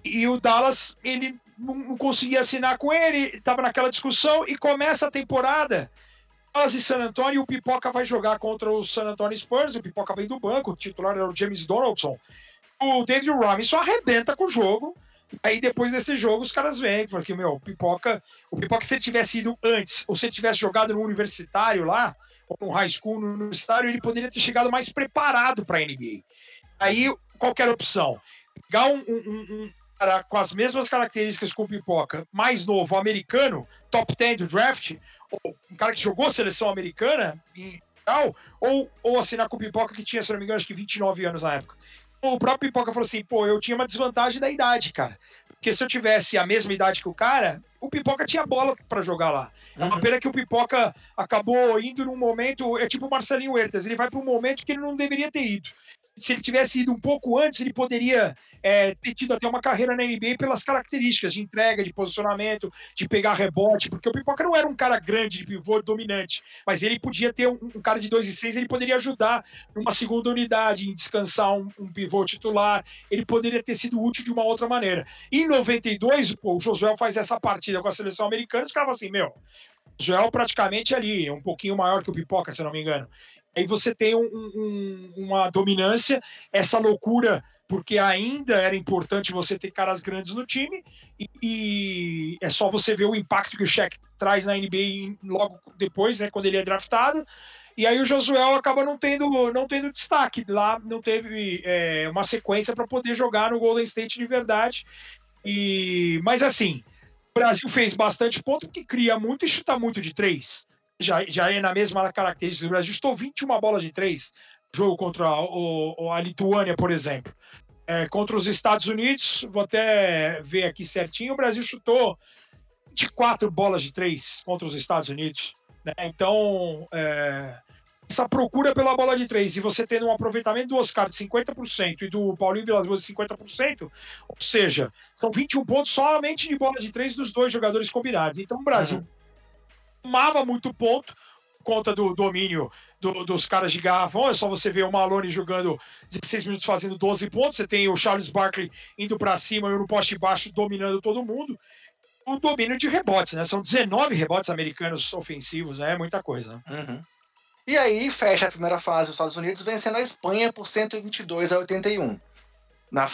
E o Dallas, ele não, conseguia assinar com ele, estava naquela discussão e começa a temporada. Dallas e San Antonio, o Pipoca vai jogar contra o San Antonio Spurs, o Pipoca vem do banco, o titular era o James Donaldson. O David Robinson arrebenta com o jogo. Aí depois desse jogo os caras vêm, porque, meu, o Pipoca, o Pipoca se ele tivesse ido antes, ou se ele tivesse jogado no universitário lá, ou no high school, no universitário, ele poderia ter chegado mais preparado para a NBA. Aí, qual era a opção? Pegar um, um, um, cara com as mesmas características com o Pipoca, mais novo, americano, top 10 do draft, ou um cara que jogou seleção americana e tal, ou, ou assinar com o Pipoca que tinha, se não me engano, acho que 29 anos na época. O próprio Pipoca falou assim, pô, eu tinha uma desvantagem da idade, cara. Porque se eu tivesse a mesma idade que o cara, o Pipoca tinha bola para jogar lá. É uma uhum. pena que o Pipoca acabou indo num momento, é tipo o Marcelinho Huertas, ele vai para um momento que ele não deveria ter ido se ele tivesse ido um pouco antes, ele poderia é, ter tido até uma carreira na NBA pelas características de entrega, de posicionamento, de pegar rebote, porque o Pipoca não era um cara grande de pivô dominante, mas ele podia ter um, um cara de 2 e 6, ele poderia ajudar numa segunda unidade, em descansar um, um, pivô titular, ele poderia ter sido útil de uma outra maneira. Em 92, pô, o Josué faz essa partida com a seleção americana, os caras assim, meu, Joel praticamente ali, um pouquinho maior que o Pipoca, se não me engano. Aí você tem um, um, uma dominância, essa loucura, porque ainda era importante você ter caras grandes no time, e, e é só você ver o impacto que o Shaq traz na NBA logo depois, né, quando ele é draftado. E aí o Josuel acaba não tendo, não tendo destaque lá, não teve é, uma sequência para poder jogar no Golden State de verdade. E mas assim, o Brasil fez bastante ponto porque cria muito e chuta muito de três já, já é na mesma característica do Brasil. Estou 21 bolas de três, jogo contra o, a Lituânia, por exemplo. É, contra os Estados Unidos, vou até ver aqui certinho, o Brasil chutou 24 bolas de três contra os Estados Unidos. Né? Então, é, essa procura pela bola de três, e você tendo um aproveitamento do Oscar de 50% e do Paulinho Vilas Boas de 50%, ou seja, são 21 pontos somente de bola de três dos dois jogadores combinados. Então, o Brasil uhum tomava muito ponto conta do domínio do, dos caras de garrafão. É só você ver o Malone jogando 16 minutos fazendo 12 pontos. Você tem o Charles Barkley indo para cima e no poste baixo dominando todo mundo. O domínio de rebotes, né? São 19 rebotes americanos ofensivos, né? É muita coisa. Uhum. E aí fecha a primeira fase os Estados Unidos vencendo a Espanha por 122 a 81. Na,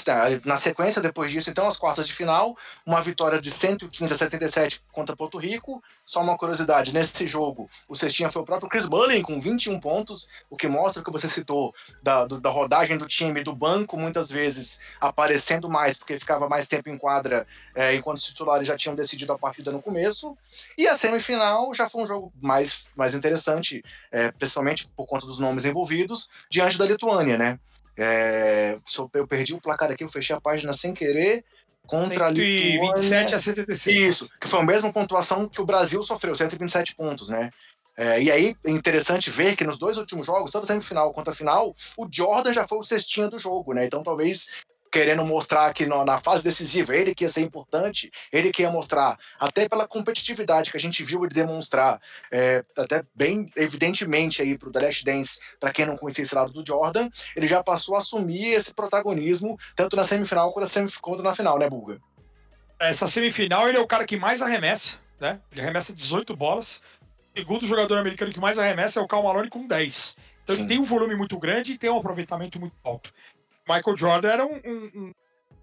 na sequência, depois disso, então, as quartas de final, uma vitória de 115 a 77 contra Porto Rico. Só uma curiosidade, nesse jogo, o cestinha foi o próprio Chris Mullin com 21 pontos, o que mostra o que você citou da, do, da rodagem do time, do banco, muitas vezes aparecendo mais, porque ficava mais tempo em quadra, é, enquanto os titulares já tinham decidido a partida no começo. E a semifinal já foi um jogo mais, mais interessante, é, principalmente por conta dos nomes envolvidos, diante da Lituânia, né? É, eu perdi o placar aqui, eu fechei a página sem querer. Contra a Lituânia. 27 a 76. Isso, que foi a mesma pontuação que o Brasil sofreu, 127 pontos, né? É, e aí é interessante ver que nos dois últimos jogos, tanto semifinal quanto a final, o Jordan já foi o cestinha do jogo, né? Então talvez querendo mostrar que na fase decisiva ele que ia ser importante, ele que ia mostrar, até pela competitividade que a gente viu ele demonstrar, é, até bem evidentemente aí pro The Last Dance, para quem não conhecia esse lado do Jordan, ele já passou a assumir esse protagonismo, tanto na semifinal quanto, na, quanto na final, né, Buga? Essa semifinal ele é o cara que mais arremessa, né? Ele arremessa 18 bolas. O segundo jogador americano que mais arremessa é o Cal Malone com 10. Então Sim. ele tem um volume muito grande e tem um aproveitamento muito alto. Michael Jordan era um, um, um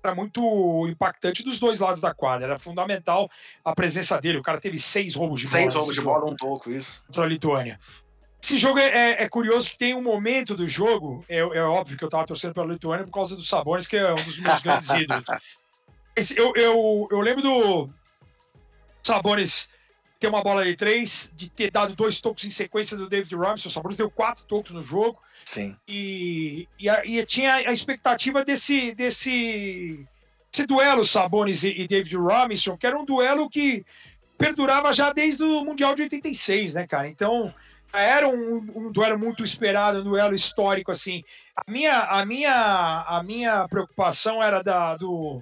era muito impactante dos dois lados da quadra. Era fundamental a presença dele. O cara teve seis roubos de bola. Seis roubos de bola, um toco, isso. Contra a Lituânia. Esse jogo é, é, é, curioso que tem um momento do jogo. É, é, óbvio que eu tava torcendo pela Lituânia por causa dos Sabones, que é um dos meus grandes ídolos. Esse, eu, eu, eu lembro do Sabones ter uma bola de três, de ter dado dois tocos em sequência do David Robinson. O Sabonis deu quatro tocos no jogo. Sim. E, e, e tinha a expectativa desse, desse, desse duelo Sabonis e, e, David Robinson, que era um duelo que perdurava já desde o Mundial de 86, né, cara? Então, era um, um duelo muito esperado, um duelo histórico, assim. A minha, a minha, a minha preocupação era da, do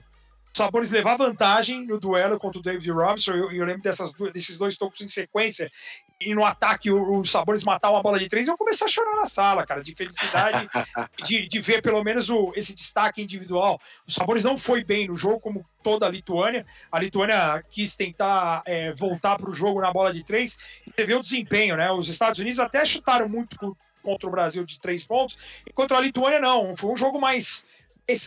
Sabonis levar vantagem no duelo contra o David Robinson. Eu, eu lembro dessas, desses dois tocos em sequência e no ataque o, o Sabonis matar uma bola de três, eu começar a chorar na sala, cara, de felicidade de, de ver pelo menos o, esse destaque individual. O Sabonis não foi bem no jogo, como toda a Lituânia. A Lituânia quis tentar é, voltar para o jogo na bola de três e teve o desempenho, né? Os Estados Unidos até chutaram muito contra o Brasil de três pontos, enquanto a Lituânia não. Foi um jogo mais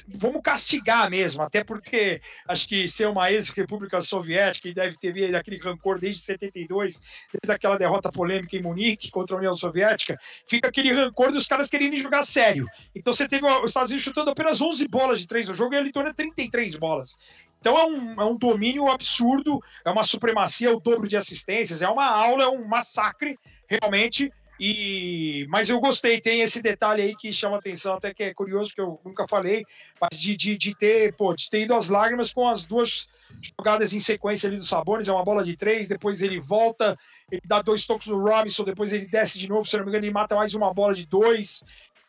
vamos castigar mesmo, até porque acho que ser uma ex-república soviética e deve ter aquele rancor desde 72, desde aquela derrota polêmica em Munique contra a União Soviética, fica aquele rancor dos caras querendo jogar sério. Então você teve os Estados Unidos chutando apenas 11 bolas de três no jogo e a Lituânia 33 bolas. Então é um, é um domínio absurdo, é uma supremacia, é o dobro de assistências, é uma aula, é um massacre realmente e, mas eu gostei, tem esse detalhe aí que chama atenção, até que é curioso, que eu nunca falei, mas de, de, de ter, pô, de ter ido às lágrimas com as duas jogadas em sequência ali do Sabonis, é uma bola de três, depois ele volta, ele dá dois toques no Robinson, depois ele desce de novo, se não me engano, ele mata mais uma bola de dois.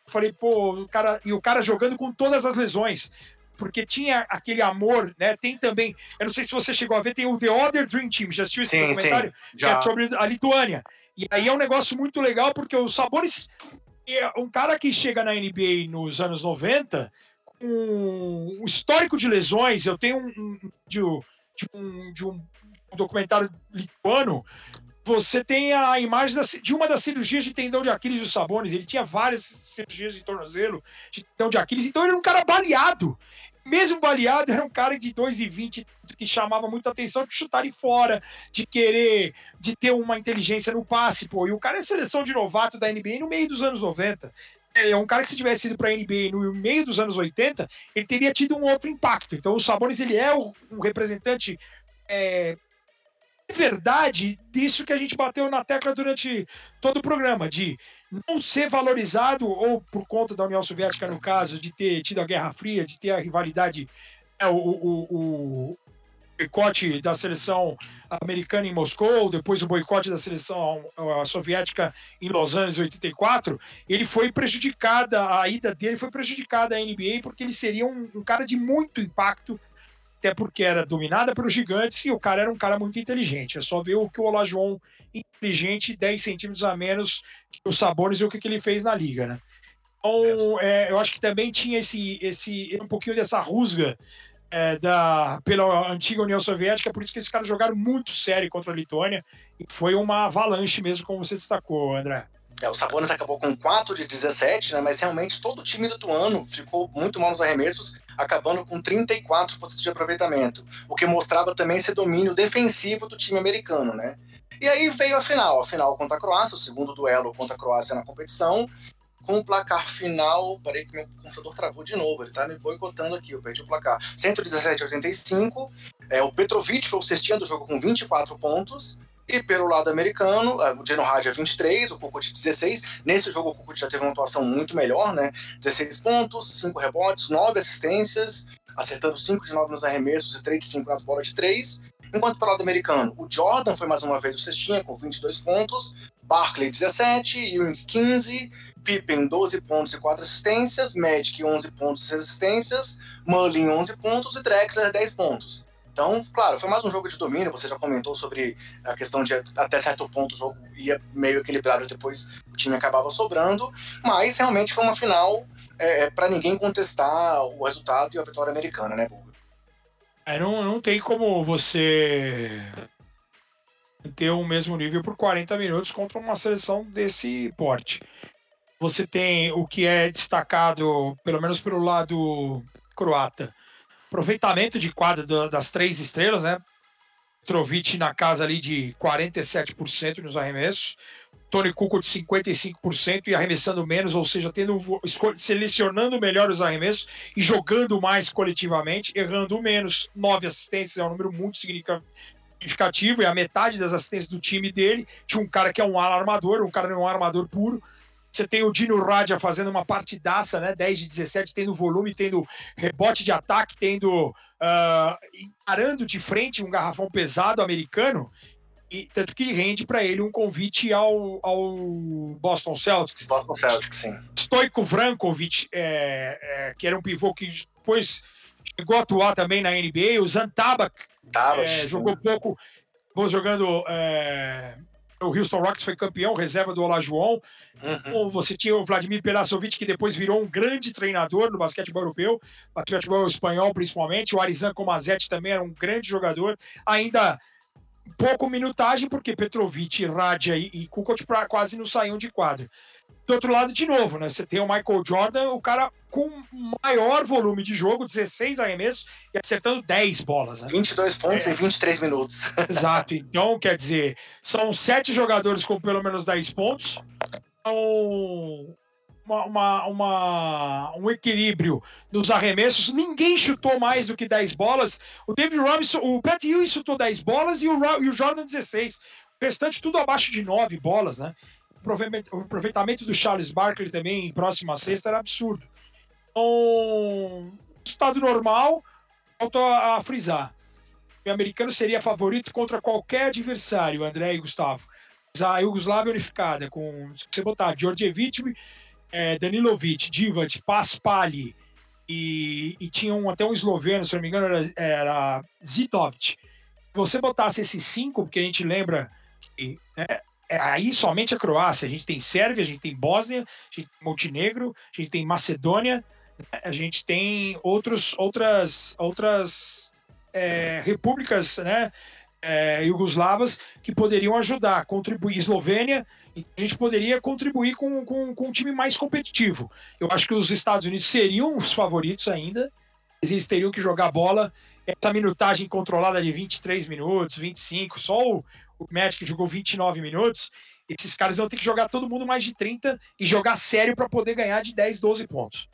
Eu falei, pô, o cara, e o cara jogando com todas as lesões porque tinha aquele amor, né? Tem também, eu não sei se você chegou a ver, tem o The Other Dream Team, já assistiu esse sim, documentário? Sim, já. É sobre a Lituânia. E aí é um negócio muito legal, porque o Sabores é um cara que chega na NBA nos anos 90 com um histórico de lesões. Eu tenho um, de, um, de um documentário lituano você tem a imagem de uma das cirurgias de tendão de Aquiles dos Sabones. Ele tinha várias cirurgias de tornozelo, de tendão de Aquiles, então ele era um cara baleado mesmo baleado, era um cara de 2,20 que chamava muita atenção de chutar em fora, de querer, de ter uma inteligência no passe, pô. E o cara é seleção de novato da NBA no meio dos anos 90. É um cara que se tivesse ido para a NBA no meio dos anos 80, ele teria tido um outro impacto. Então o Sabonis ele é um representante é, verdade disso que a gente bateu na tecla durante todo o programa, de não ser valorizado, ou por conta da União Soviética, no caso, de ter tido a Guerra Fria, de ter a rivalidade, é, o, o, o boicote da seleção americana em Moscou, depois o boicote da seleção soviética em Los Angeles em 84, ele foi prejudicada, a ida dele foi prejudicada à NBA porque ele seria um, um cara de muito impacto até porque era dominada pelos gigantes e o cara era um cara muito inteligente. É só ver o que o Olajuwon, inteligente, 10 centímetros a menos que o Sabonis e o que, que ele fez na liga, né? Então, é, eu acho que também tinha esse, esse um pouquinho dessa rusga é, da, pela antiga União Soviética, por isso que esses caras jogaram muito sério contra a Lituânia e foi uma avalanche mesmo, como você destacou, André. É, o Sabonis acabou com 4 de 17, né, mas realmente todo o time lituano ficou muito mal nos arremessos, acabando com 34% de aproveitamento, o que mostrava também esse domínio defensivo do time americano, né? E aí veio a final, a final contra a Croácia, o segundo duelo contra a Croácia na competição, com o placar final. Parei que meu computador travou de novo, ele tá me boicotando aqui, eu perdi o placar. 117 a 85. É, o Petrovic foi o cestinha do jogo com 24 pontos. E pelo lado americano, é, o Geno Hadia 23, o Kukoc 16. Nesse jogo o Kukoc já teve uma atuação muito melhor, né? 16 pontos, 5 rebotes, 9 assistências, acertando 5 de 9 nos arremessos e 3 de 5 nas bolas de 3. Enquanto para o lado americano, o Jordan foi mais uma vez o cestinha, com 22 pontos, Barkley 17, Ewing 15, Pippen 12 pontos e 4 assistências, Magic 11 pontos e 6 assistências, Mullin 11 pontos e Drexler 10 pontos. Então, claro, foi mais um jogo de domínio. Você já comentou sobre a questão de até certo ponto o jogo ia meio equilibrado, depois o time acabava sobrando. Mas realmente foi uma final é, é para ninguém contestar o resultado e a vitória americana, né, Buga? É, não, não tem como você ter o mesmo nível por 40 minutos contra uma seleção desse porte. Você tem o que é destacado, pelo menos pelo lado croata, aproveitamento de quadra das três estrelas, né? Trovic na casa ali de 47% nos arremessos, Tony Kukoc de 55% e arremessando menos, ou seja, tendo selecionando melhor os arremessos e jogando mais coletivamente, errando menos. Nove assistências é um número muito significativo, e a metade das assistências do time dele tinha um cara que é um armador, um cara não é um armador puro. Você tem o Dino Radia fazendo uma partidaça, né? 10 de 17, tendo volume, tendo rebote de ataque, tendo. Uh, encarando de frente um garrafão pesado americano e tanto que rende para ele um convite ao, ao Boston Celtics. Boston Celtics, sim. Stoiko Vrankovic, é, é, que era um pivô que depois chegou a atuar também na NBA. O Zantabak é, jogou pouco, vou jogando. O Houston Rockets foi campeão, reserva do Olajuwon. Uhum. Você tinha o Vladimir Perasovic, que depois virou um grande treinador no basquetebol europeu, basquetebol espanhol principalmente. O Arizan Comazete também era um grande jogador. Ainda pouco minutagem, porque Petrovic, Radia e, e Kukoc quase não saíam de quadro. Do outro lado, de novo, né? Você tem o Michael Jordan, o cara com maior volume de jogo, 16 arremessos e acertando 10 bolas. Né? 22 pontos é. em 23 minutos. Exato. Então, quer dizer, são sete jogadores com pelo menos 10 pontos. Então, uma, uma, uma, um equilíbrio nos arremessos. Ninguém chutou mais do que 10 bolas. O David Robinson, o Pat Ewing chutou 10 bolas e o, e o Jordan 16. O restante tudo abaixo de 9 bolas, né? O aproveitamento do Charles Barkley também próxima sexta era absurdo. Então, estado normal, falta a frisar. O americano seria favorito contra qualquer adversário, André e Gustavo. A Yugoslávia unificada, com se você botar Djordjevic, é, Danilovic, Divac, Paspali e, e tinha um, até um esloveno, se não me engano, era, era Zitovic. Se você botasse esses cinco, porque a gente lembra que é, é, aí somente a Croácia, a gente tem Sérvia, a gente tem Bósnia, a gente tem Montenegro, a gente tem Macedônia, né? a gente tem outros, outras, outras é, repúblicas né, é, iugoslavas que poderiam ajudar, contribuir. Eslovênia, então a gente poderia contribuir com, com, com um time mais competitivo. Eu acho que os Estados Unidos seriam os favoritos ainda, eles teriam que jogar bola. Essa minutagem controlada de 23 minutos, 25, só o, o Magic jogou 29 minutos. Esses caras vão ter que jogar todo mundo mais de 30 e jogar sério para poder ganhar de 10, 12 pontos.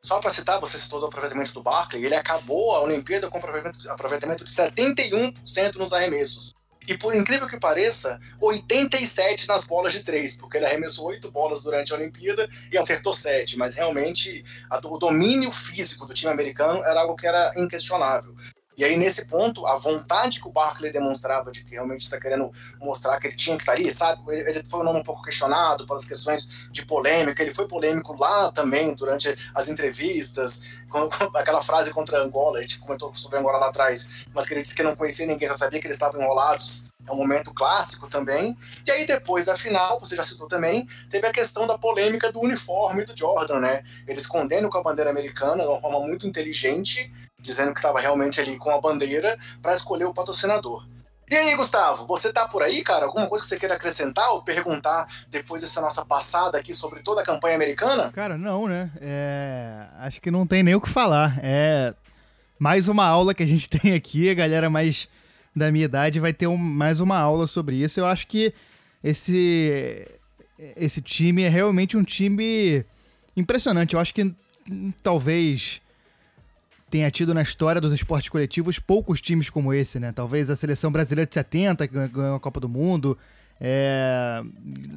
Só para citar, você citou do aproveitamento do Barkley, ele acabou a Olimpíada com aproveitamento, de 71% nos arremessos. E por incrível que pareça, 87 nas bolas de três, porque ele arremessou oito bolas durante a Olimpíada e acertou sete. Mas realmente a, o domínio físico do time americano era algo que era inquestionável. E aí, nesse ponto, a vontade que o Barkley demonstrava de que realmente está querendo mostrar que ele tinha que estar tá ali, sabe? Ele foi um nome um pouco questionado pelas questões de polêmica, ele foi polêmico lá também durante as entrevistas, com, com aquela frase contra Angola, a gente comentou sobre Angola lá atrás, mas que ele disse que não conhecia ninguém, só sabia que eles estavam enrolados é um momento clássico também. E aí, depois da final, você já citou também, teve a questão da polêmica do uniforme do Jordan, né? Ele escondendo com a bandeira americana de uma forma muito inteligente, dizendo que estava realmente ali com a bandeira para escolher o patrocinador. E aí, Gustavo, você tá por aí, cara? Alguma coisa que você queira acrescentar ou perguntar depois dessa nossa passada aqui sobre toda a campanha americana? Cara, não, né? É... Acho que não tem nem o que falar. É mais uma aula que a gente tem aqui, a galera mais da minha idade vai ter um, mais uma aula sobre isso. Eu acho que esse, esse time é realmente um time impressionante. Eu acho que hum, talvez tenha tido na história dos esportes coletivos poucos times como esse, né? Talvez a seleção brasileira de 70, que ganhou a Copa do Mundo. É...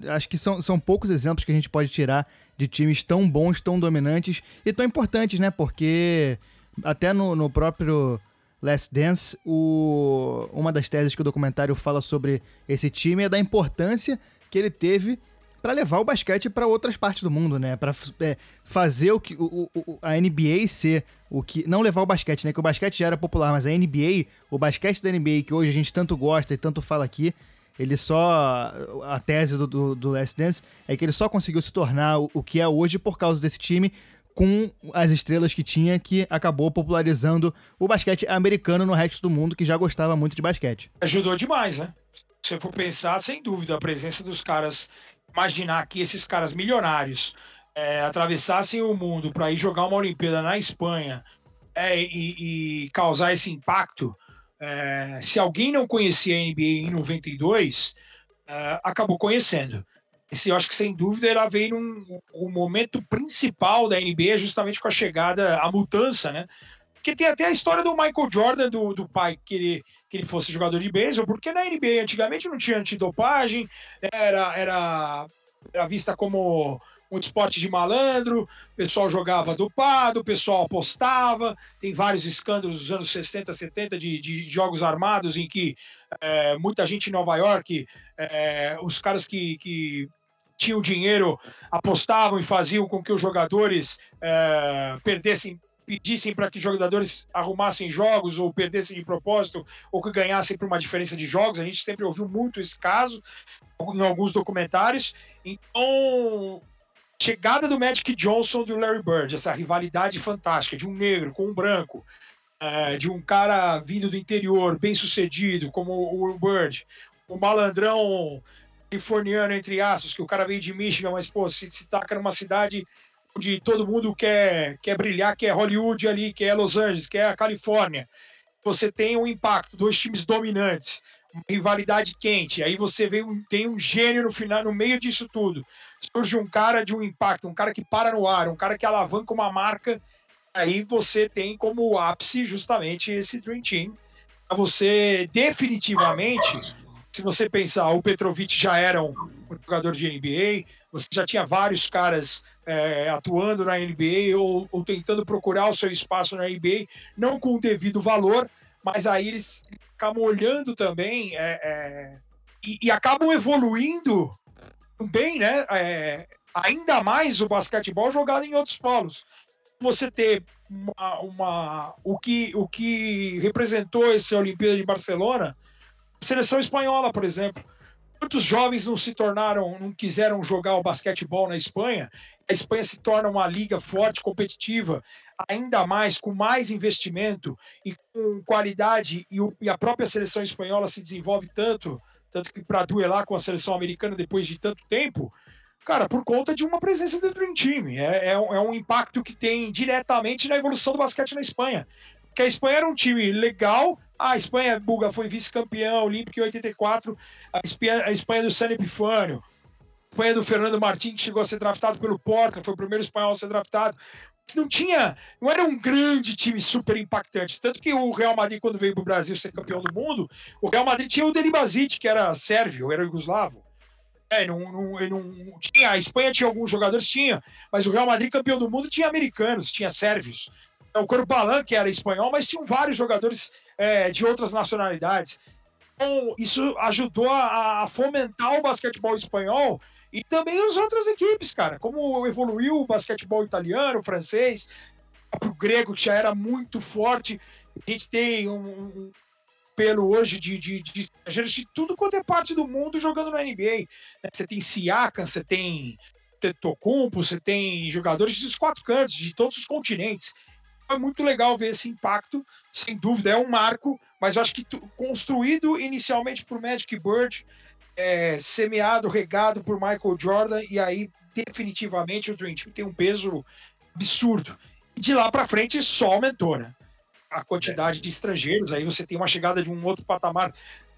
Acho que são, são poucos exemplos que a gente pode tirar de times tão bons, tão dominantes e tão importantes, né? Porque até no, no próprio Last Dance, o, uma das teses que o documentário fala sobre esse time é da importância que ele teve para levar o basquete para outras partes do mundo, né? Para é, fazer o que o, o, a NBA ser o que não levar o basquete, né? Que o basquete já era popular, mas a NBA, o basquete da NBA que hoje a gente tanto gosta e tanto fala aqui, ele só a tese do, do, do Last Dance é que ele só conseguiu se tornar o, o que é hoje por causa desse time, com as estrelas que tinha, que acabou popularizando o basquete americano no resto do mundo, que já gostava muito de basquete. Ajudou demais, né? Se eu for pensar, sem dúvida, a presença dos caras, imaginar que esses caras milionários é, atravessassem o mundo para ir jogar uma Olimpíada na Espanha é, e, e, causar esse impacto. É, se alguém não conhecia a NBA em 92, é, acabou conhecendo. Esse, eu acho que sem dúvida ela veio num o momento principal da NBA, justamente com a chegada, a mudança, né? Porque tem até a história do Michael Jordan, do, do pai que ele, que ele fosse jogador de beisebol, porque na NBA antigamente não tinha antidopagem, era, era, era vista como um esporte de malandro, o pessoal jogava dopado, o pessoal apostava, tem vários escândalos dos anos 60, 70 de, de jogos armados em que é, muita gente em Nova York, é, os caras que, que tinham dinheiro apostavam e faziam com que os jogadores é, perdessem pedissem para que jogadores arrumassem jogos ou perdessem de propósito ou que ganhassem por uma diferença de jogos. A gente sempre ouviu muito esse caso em alguns documentários. Então, chegada do Magic Johnson e do Larry Bird, essa rivalidade fantástica de um negro com um branco, é, de um cara vindo do interior, bem sucedido, como o Bird, um malandrão californiano, entre aspas, que o cara veio de Michigan, mas, pô, se, se taca numa cidade onde todo mundo quer, quer brilhar, que é Hollywood ali, que é Los Angeles, que é a Califórnia. Você tem um impacto, dois times dominantes, uma rivalidade quente. Aí você vem tem um gênio no final, no meio disso tudo. Surge um cara de um impacto, um cara que para no ar, um cara que alavanca uma marca. Aí você tem como ápice justamente esse Dream Team. Você definitivamente se você pensar, o Petrovic já era um, um jogador de NBA, você já tinha vários caras é, atuando na NBA ou, ou, tentando procurar o seu espaço na NBA, não com o devido valor, mas aí eles acabam olhando também é, é, e, e, acabam evoluindo também, né? É, ainda mais o basquetebol jogado em outros polos. Você ter uma, uma, o, que, o que representou esse Olimpíada de Barcelona Seleção espanhola, por exemplo. Quantos jovens não se tornaram, não quiseram jogar o basquetebol na Espanha? A Espanha se torna uma liga forte, competitiva, ainda mais com mais investimento e com qualidade, e, o, e a própria seleção espanhola se desenvolve tanto, tanto que para duelar com a seleção americana depois de tanto tempo, cara, por conta de uma presença do Dream Team. É, é, um, é um impacto que tem diretamente na evolução do basquete na Espanha. Porque a Espanha era um time legal, a Espanha, Buga, foi vice-campeão olímpico em 84. A Espanha, a Espanha do San Epifânio. A Espanha do Fernando Martins, que chegou a ser draftado pelo Portland, foi o primeiro espanhol a ser draftado. Não tinha, não era um grande time super impactante. Tanto que o Real Madrid, quando veio para o Brasil ser campeão do mundo, o Real Madrid tinha o Delibazic, que era sérvio, era jugoslavo. É, não, não, não, tinha, a Espanha tinha alguns jogadores, tinha, mas o Real Madrid, campeão do mundo, tinha americanos, tinha sérvios. O Corbalan, que era espanhol, mas tinham vários jogadores é, de outras nacionalidades. Então, isso ajudou a, a, fomentar o basquetebol espanhol e também as outras equipes, cara. Como evoluiu o basquetebol italiano, o francês, o grego, que já era muito forte. A gente tem um, um pelo hoje de, de, de, de, tudo quanto é parte do mundo jogando na NBA. Né? Você tem Siakam, você tem Tetocumpo, você tem jogadores dos quatro cantos, de todos os continentes. é muito legal ver esse impacto, sem dúvida, é um marco, mas eu acho que construído inicialmente por Magic Bird, é, semeado, regado por Michael Jordan, e aí definitivamente o Dream Team tem um peso absurdo. De lá para frente só aumentou, né? A quantidade de estrangeiros, aí você tem uma chegada de um outro patamar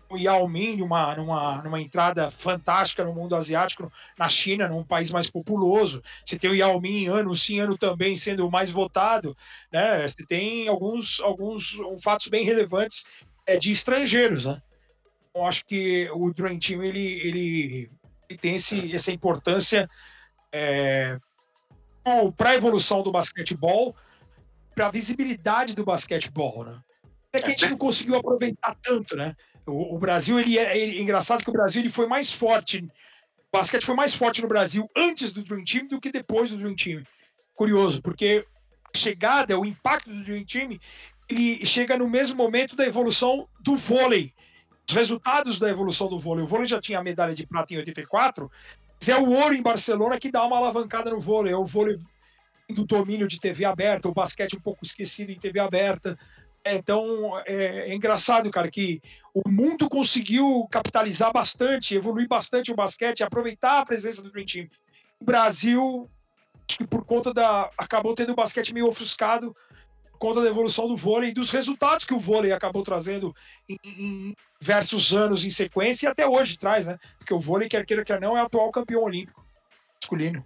o Yao Ming numa, numa, numa entrada fantástica no mundo asiático, na China, num país mais populoso. Você tem o Yao Ming ano sim, ano também sendo o mais votado. Né? Você tem alguns, alguns fatos bem relevantes é, de estrangeiros. Né? Eu acho que o Dream Team ele, ele, ele tem esse, essa importância é, para a evolução do basquetebol, para a visibilidade do basquetebol. Né? É que a gente não conseguiu aproveitar tanto, né? O, o Brasil, ele é, ele, é engraçado que o Brasil ele foi mais forte. O basquete foi mais forte no Brasil antes do Dream Team do que depois do Dream Team. Curioso, porque a chegada, o impacto do Dream Team, ele chega no mesmo momento da evolução do vôlei. Os resultados da evolução do vôlei. O vôlei já tinha a medalha de prata em 84, mas é o ouro em Barcelona que dá uma alavancada no vôlei. É o vôlei do domínio de TV aberta, o basquete um pouco esquecido em TV aberta. É, então é, é, engraçado, cara, que o mundo conseguiu capitalizar bastante, evoluir bastante o basquete, aproveitar a presença do Dream Team. O Brasil, acho que por conta da. acabou tendo o basquete meio ofuscado conta da evolução do vôlei e dos resultados que o vôlei acabou trazendo em, em diversos anos em sequência e até hoje traz, né? Porque o vôlei, quer queira, quer não, é atual campeão olímpico masculino.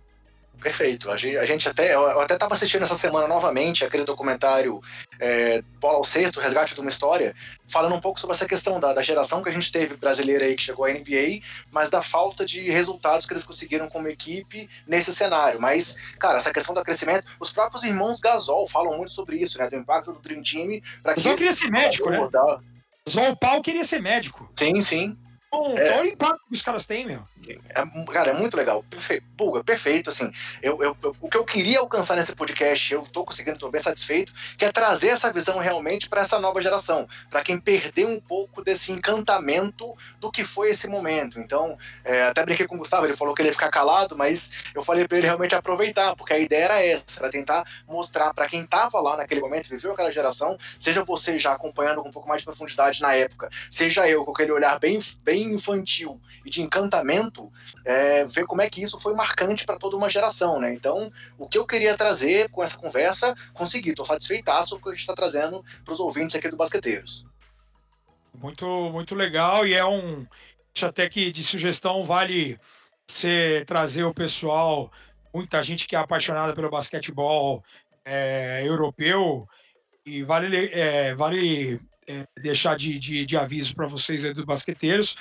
Perfeito. A gente, até. Eu até estava assistindo essa semana novamente aquele documentário é, Bola ao Sexto, Resgate de uma História, falando um pouco sobre essa questão da, da, geração que a gente teve brasileira aí que chegou à NBA, mas da falta de resultados que eles conseguiram como equipe nesse cenário. Mas, cara, essa questão do crescimento, os próprios irmãos Gasol falam muito sobre isso, né? Do impacto do Dream Team. Gasol queria ser médico, né? Gasol Pau queria ser médico. Sim, sim. Bom, é, olha o impacto que os caras têm, meu. É, cara, é muito legal. Perfe... Pulga, perfeito, assim. Eu, eu, eu, o que eu queria alcançar nesse podcast, eu tô conseguindo, tô bem satisfeito, que é trazer essa visão realmente para essa nova geração, para quem perdeu um pouco desse encantamento do que foi esse momento. Então, é, até brinquei com o Gustavo, ele falou que ele ia ficar calado, mas eu falei para ele realmente aproveitar, porque a ideia era essa, era tentar mostrar para quem tava lá naquele momento, viveu aquela geração, seja você já acompanhando com um pouco mais de profundidade na época, seja eu com aquele olhar bem bem infantil e de encantamento, é, ver como é que isso foi marcante para toda uma geração, né? Então, o que eu queria trazer com essa conversa, consegui, estou satisfeitaço com o que a gente está trazendo para os ouvintes aqui do Basqueteiros. Muito, muito legal e é um. Até que de sugestão vale você trazer o pessoal, muita gente que é apaixonada pelo basquetebol é, europeu, e vale, é, vale é, deixar de, de, de aviso para vocês aí dos basqueteiros,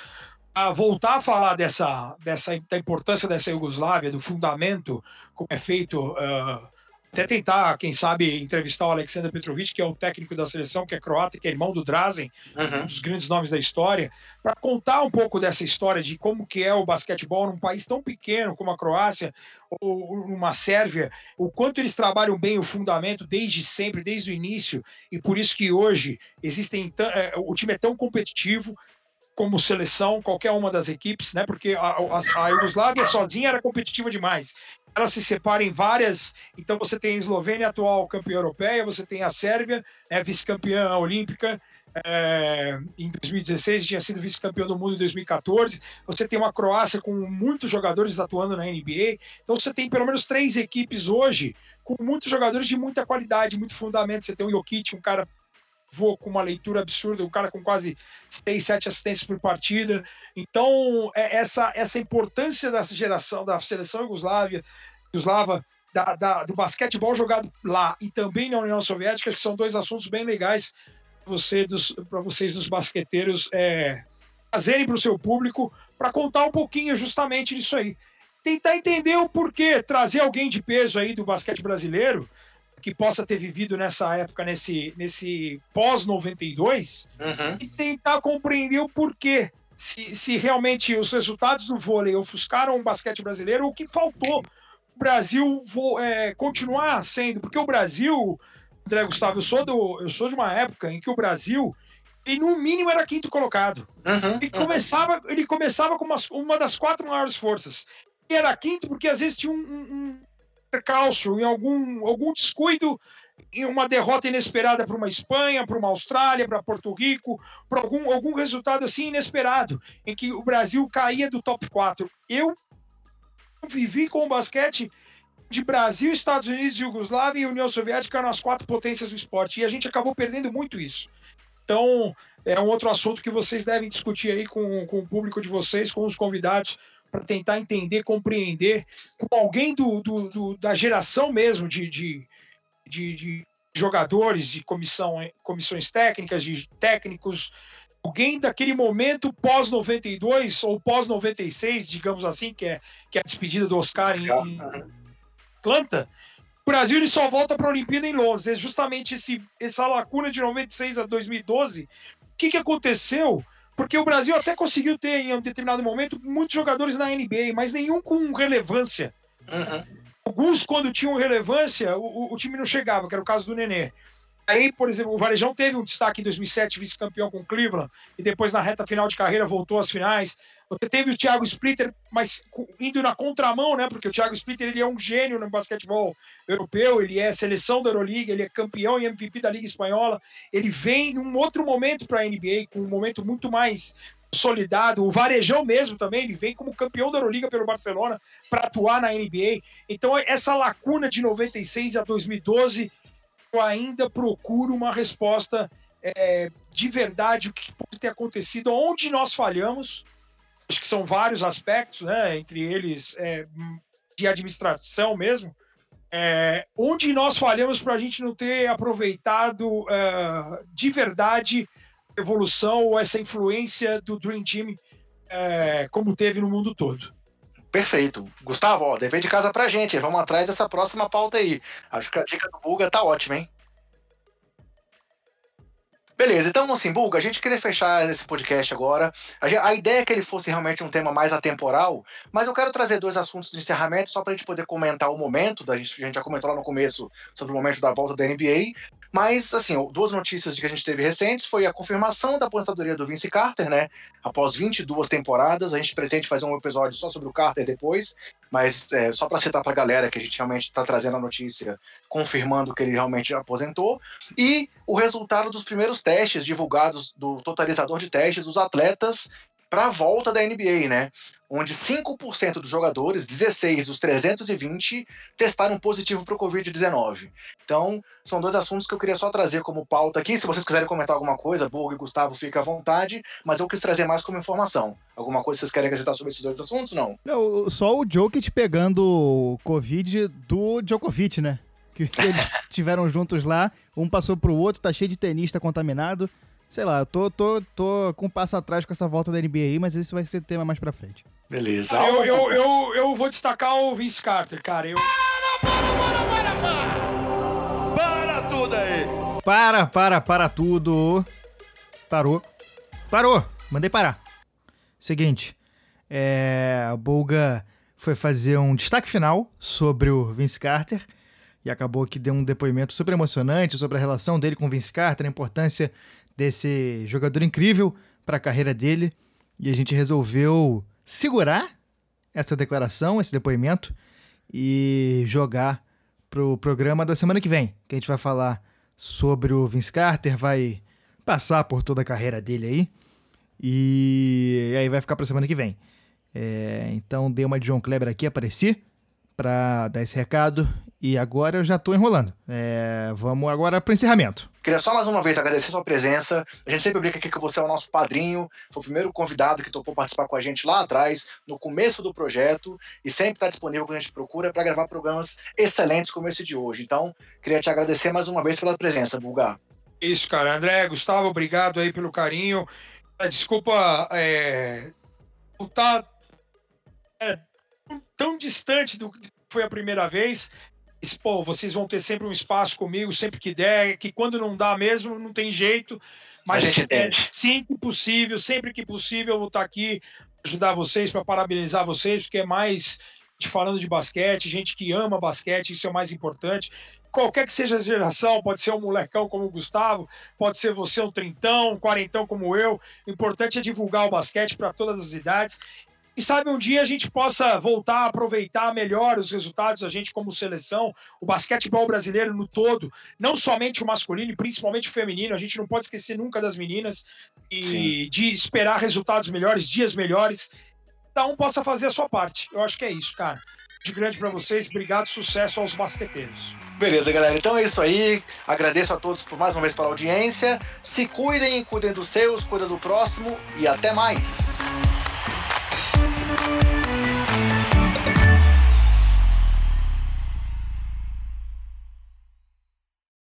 a voltar a falar dessa, dessa da importância dessa Iugoslávia, do fundamento, como é feito, uh, até tentar, quem sabe, entrevistar o Alexander Petrovic, que é o técnico da seleção, que é croata, que é irmão do Drazen, uhum. um dos grandes nomes da história, para contar um pouco dessa história de como que é o basquetebol num país tão pequeno como a Croácia ou uma Sérvia, o quanto eles trabalham bem o fundamento desde sempre, desde o início, e por isso que hoje existem é, o time é tão competitivo, como seleção, qualquer uma das equipes, né? Porque a, a, a Iugoslávia sozinha era competitiva demais ela se separa em várias. Então você tem a Eslovênia, atual campeã europeia, você tem a Sérvia, é vice-campeã olímpica. É, em 2016 tinha sido vice-campeão do mundo em 2014. Você tem uma Croácia com muitos jogadores atuando na NBA. Então você tem pelo menos três equipes hoje com muitos jogadores de muita qualidade, muito fundamento. Você tem o Jokic, um cara voa com uma leitura absurda, um cara com quase 6, 7 assistências por partida. Então, é essa, essa importância dessa geração, da seleção Yugoslávia, Yugoslava, da, da, do basquetebol jogado lá e também na União Soviética, que são dois assuntos bem legais para você, vocês, dos basqueteiros, é, trazerem para o seu público para contar um pouquinho justamente disso aí. Tentar entender o porquê, trazer alguém de peso aí do basquete brasileiro que possa ter vivido nessa época, nesse, nesse pós-92, uhum. e tentar compreender o porquê. Se, se realmente os resultados do vôlei ofuscaram o basquete brasileiro, o que faltou o Brasil é, continuar sendo. Porque o Brasil, André Gustavo, eu sou, do, eu sou de uma época em que o Brasil ele no mínimo era quinto colocado. Uhum, ele, uhum. Começava, ele começava com uma, uma das quatro maiores forças. E era quinto porque às vezes tinha um, um, percalço, em algum, algum descuido em uma derrota inesperada para uma Espanha, para uma Austrália, para Porto Rico, para algum, algum resultado assim inesperado, em que o Brasil caía do top 4. Eu vivi com o basquete de Brasil, Estados Unidos, Yugoslávia e União Soviética eram as quatro potências do esporte. E a gente acabou perdendo muito isso. Então, é um outro assunto que vocês devem discutir aí com, com o público de vocês, com os convidados, para tentar entender, compreender, com alguém do, do, do da geração mesmo de, de, de, de jogadores, de comissão, comissões técnicas, de técnicos, alguém daquele momento pós-92 ou pós-96, digamos assim, que é, que é a despedida do Oscar em, em Atlanta, o Brasil ele só volta para a Olimpíada em Londres. É justamente esse, essa lacuna de 96 a 2012. O que, que aconteceu? Porque o Brasil até conseguiu ter, em um determinado momento, muitos jogadores na NBA, mas nenhum com relevância. Uhum. Alguns, quando tinham relevância, o, o, time não chegava, que era o caso do Nenê. Aí, por exemplo, o Varejão teve um destaque em 2007, vice-campeão com Cleveland, e depois na reta final de carreira voltou às finais. Você teve o Thiago Splitter, mas indo na contramão, né? Porque o Thiago Splitter ele é um gênio no basquetebol europeu, ele é seleção da Euroliga, ele é campeão e MVP da Liga Espanhola. Ele vem num outro momento para a NBA, com um momento muito mais solidado. O Varejão mesmo também, ele vem como campeão da Euroliga pelo Barcelona para atuar na NBA. Então, essa lacuna de 96 a 2012 eu ainda procuro uma resposta é, de verdade, o que pode ter acontecido, onde nós falhamos. Acho que são vários aspectos, né? Entre eles é, de administração mesmo. É, onde nós falhamos para a gente não ter aproveitado é, de verdade a evolução ou essa influência do Dream Team é, como teve no mundo todo. Perfeito. Gustavo, ó, dever de casa pra gente. Vamos atrás dessa próxima pauta aí. Acho que a dica do Bulga tá ótima, hein? Beleza, então assim, Bulga, a gente queria fechar esse podcast agora. A, gente, a, ideia é que ele fosse realmente um tema mais atemporal, mas eu quero trazer dois assuntos de encerramento só para a gente poder comentar o momento. Da gente, a gente já comentou lá no começo sobre o momento da volta da NBA, mas, assim, duas notícias que a gente teve recentes foi a confirmação da aposentadoria do Vince Carter, né? Após 22 temporadas, a gente pretende fazer um episódio só sobre o Carter depois, mas é, só para citar para a galera que a gente realmente está trazendo a notícia confirmando que ele realmente aposentou. E o resultado dos primeiros testes divulgados do totalizador de testes dos atletas para a volta da NBA, né? Onde 5% dos jogadores, 16 dos 320, testaram positivo para o Covid-19. Então, são dois assuntos que eu queria só trazer como pauta aqui. Se vocês quiserem comentar alguma coisa, Borg e Gustavo, fica à vontade, mas eu quis trazer mais como informação. Alguma coisa que vocês querem acrescentar sobre esses dois assuntos? Não. Não, só o Jokic pegando o Covid do Djokovic, né? Que eles estiveram juntos lá, um passou pro outro, tá cheio de tenista contaminado. Sei lá, eu tô, tô, tô com um passo atrás com essa volta da NBA aí, mas esse vai ser tema mais pra frente. Beleza. Ah, eu, eu, eu, eu, vou destacar o Vince Carter, cara. Eu... Para, para, para, para, para! Para tudo aí! Para, para, para tudo. Parou. Parou. Mandei parar. Seguinte. É, a Bulga foi fazer um destaque final sobre o Vince Carter e acabou que deu um depoimento super emocionante sobre a relação dele com o Vince Carter, a importância desse jogador incrível para a carreira dele. E a gente resolveu segurar essa declaração, esse depoimento e jogar pro programa da semana que vem, que a gente vai falar sobre o Vince Carter, vai passar por toda a carreira dele aí. E aí vai ficar pra semana que vem. É, então dei uma de John Kleber aqui, apareci para dar esse recado e agora eu já estou enrolando. É, vamos agora para o encerramento. Queria só mais uma vez agradecer a sua presença. A gente sempre brinca aqui que você é o nosso padrinho, foi o primeiro convidado que topou participar com a gente lá atrás, no começo do projeto, e sempre está disponível quando a gente procura para gravar programas excelentes como esse de hoje. Então, queria te agradecer mais uma vez pela presença, Bulgar. Isso, cara. André, Gustavo, obrigado aí pelo carinho. Desculpa é, estar é, tão distante do que foi a primeira vez. Pô, vocês vão ter sempre um espaço comigo, sempre que der, que quando não dá mesmo, não tem jeito. Mas é, sempre que possível, sempre que possível, eu vou estar aqui para ajudar vocês, para parabenizar vocês, porque é mais falando de basquete, gente que ama basquete, isso é o mais importante. Qualquer que seja a geração, pode ser um molecão como o Gustavo, pode ser você um trintão, um quarentão como eu. O importante é divulgar o basquete para todas as idades e sabe um dia a gente possa voltar a aproveitar melhor os resultados, a gente como seleção, o basquetebol brasileiro no todo, não somente o masculino, principalmente o feminino, a gente não pode esquecer nunca das meninas e Sim. de esperar resultados melhores, dias melhores. Cada um possa fazer a sua parte. Eu acho que é isso, cara. De grande para vocês, obrigado, sucesso aos basqueteiros. Beleza, galera. Então é isso aí. Agradeço a todos por mais uma vez pela audiência. Se cuidem, cuidem dos seus, cuidem do próximo e até mais.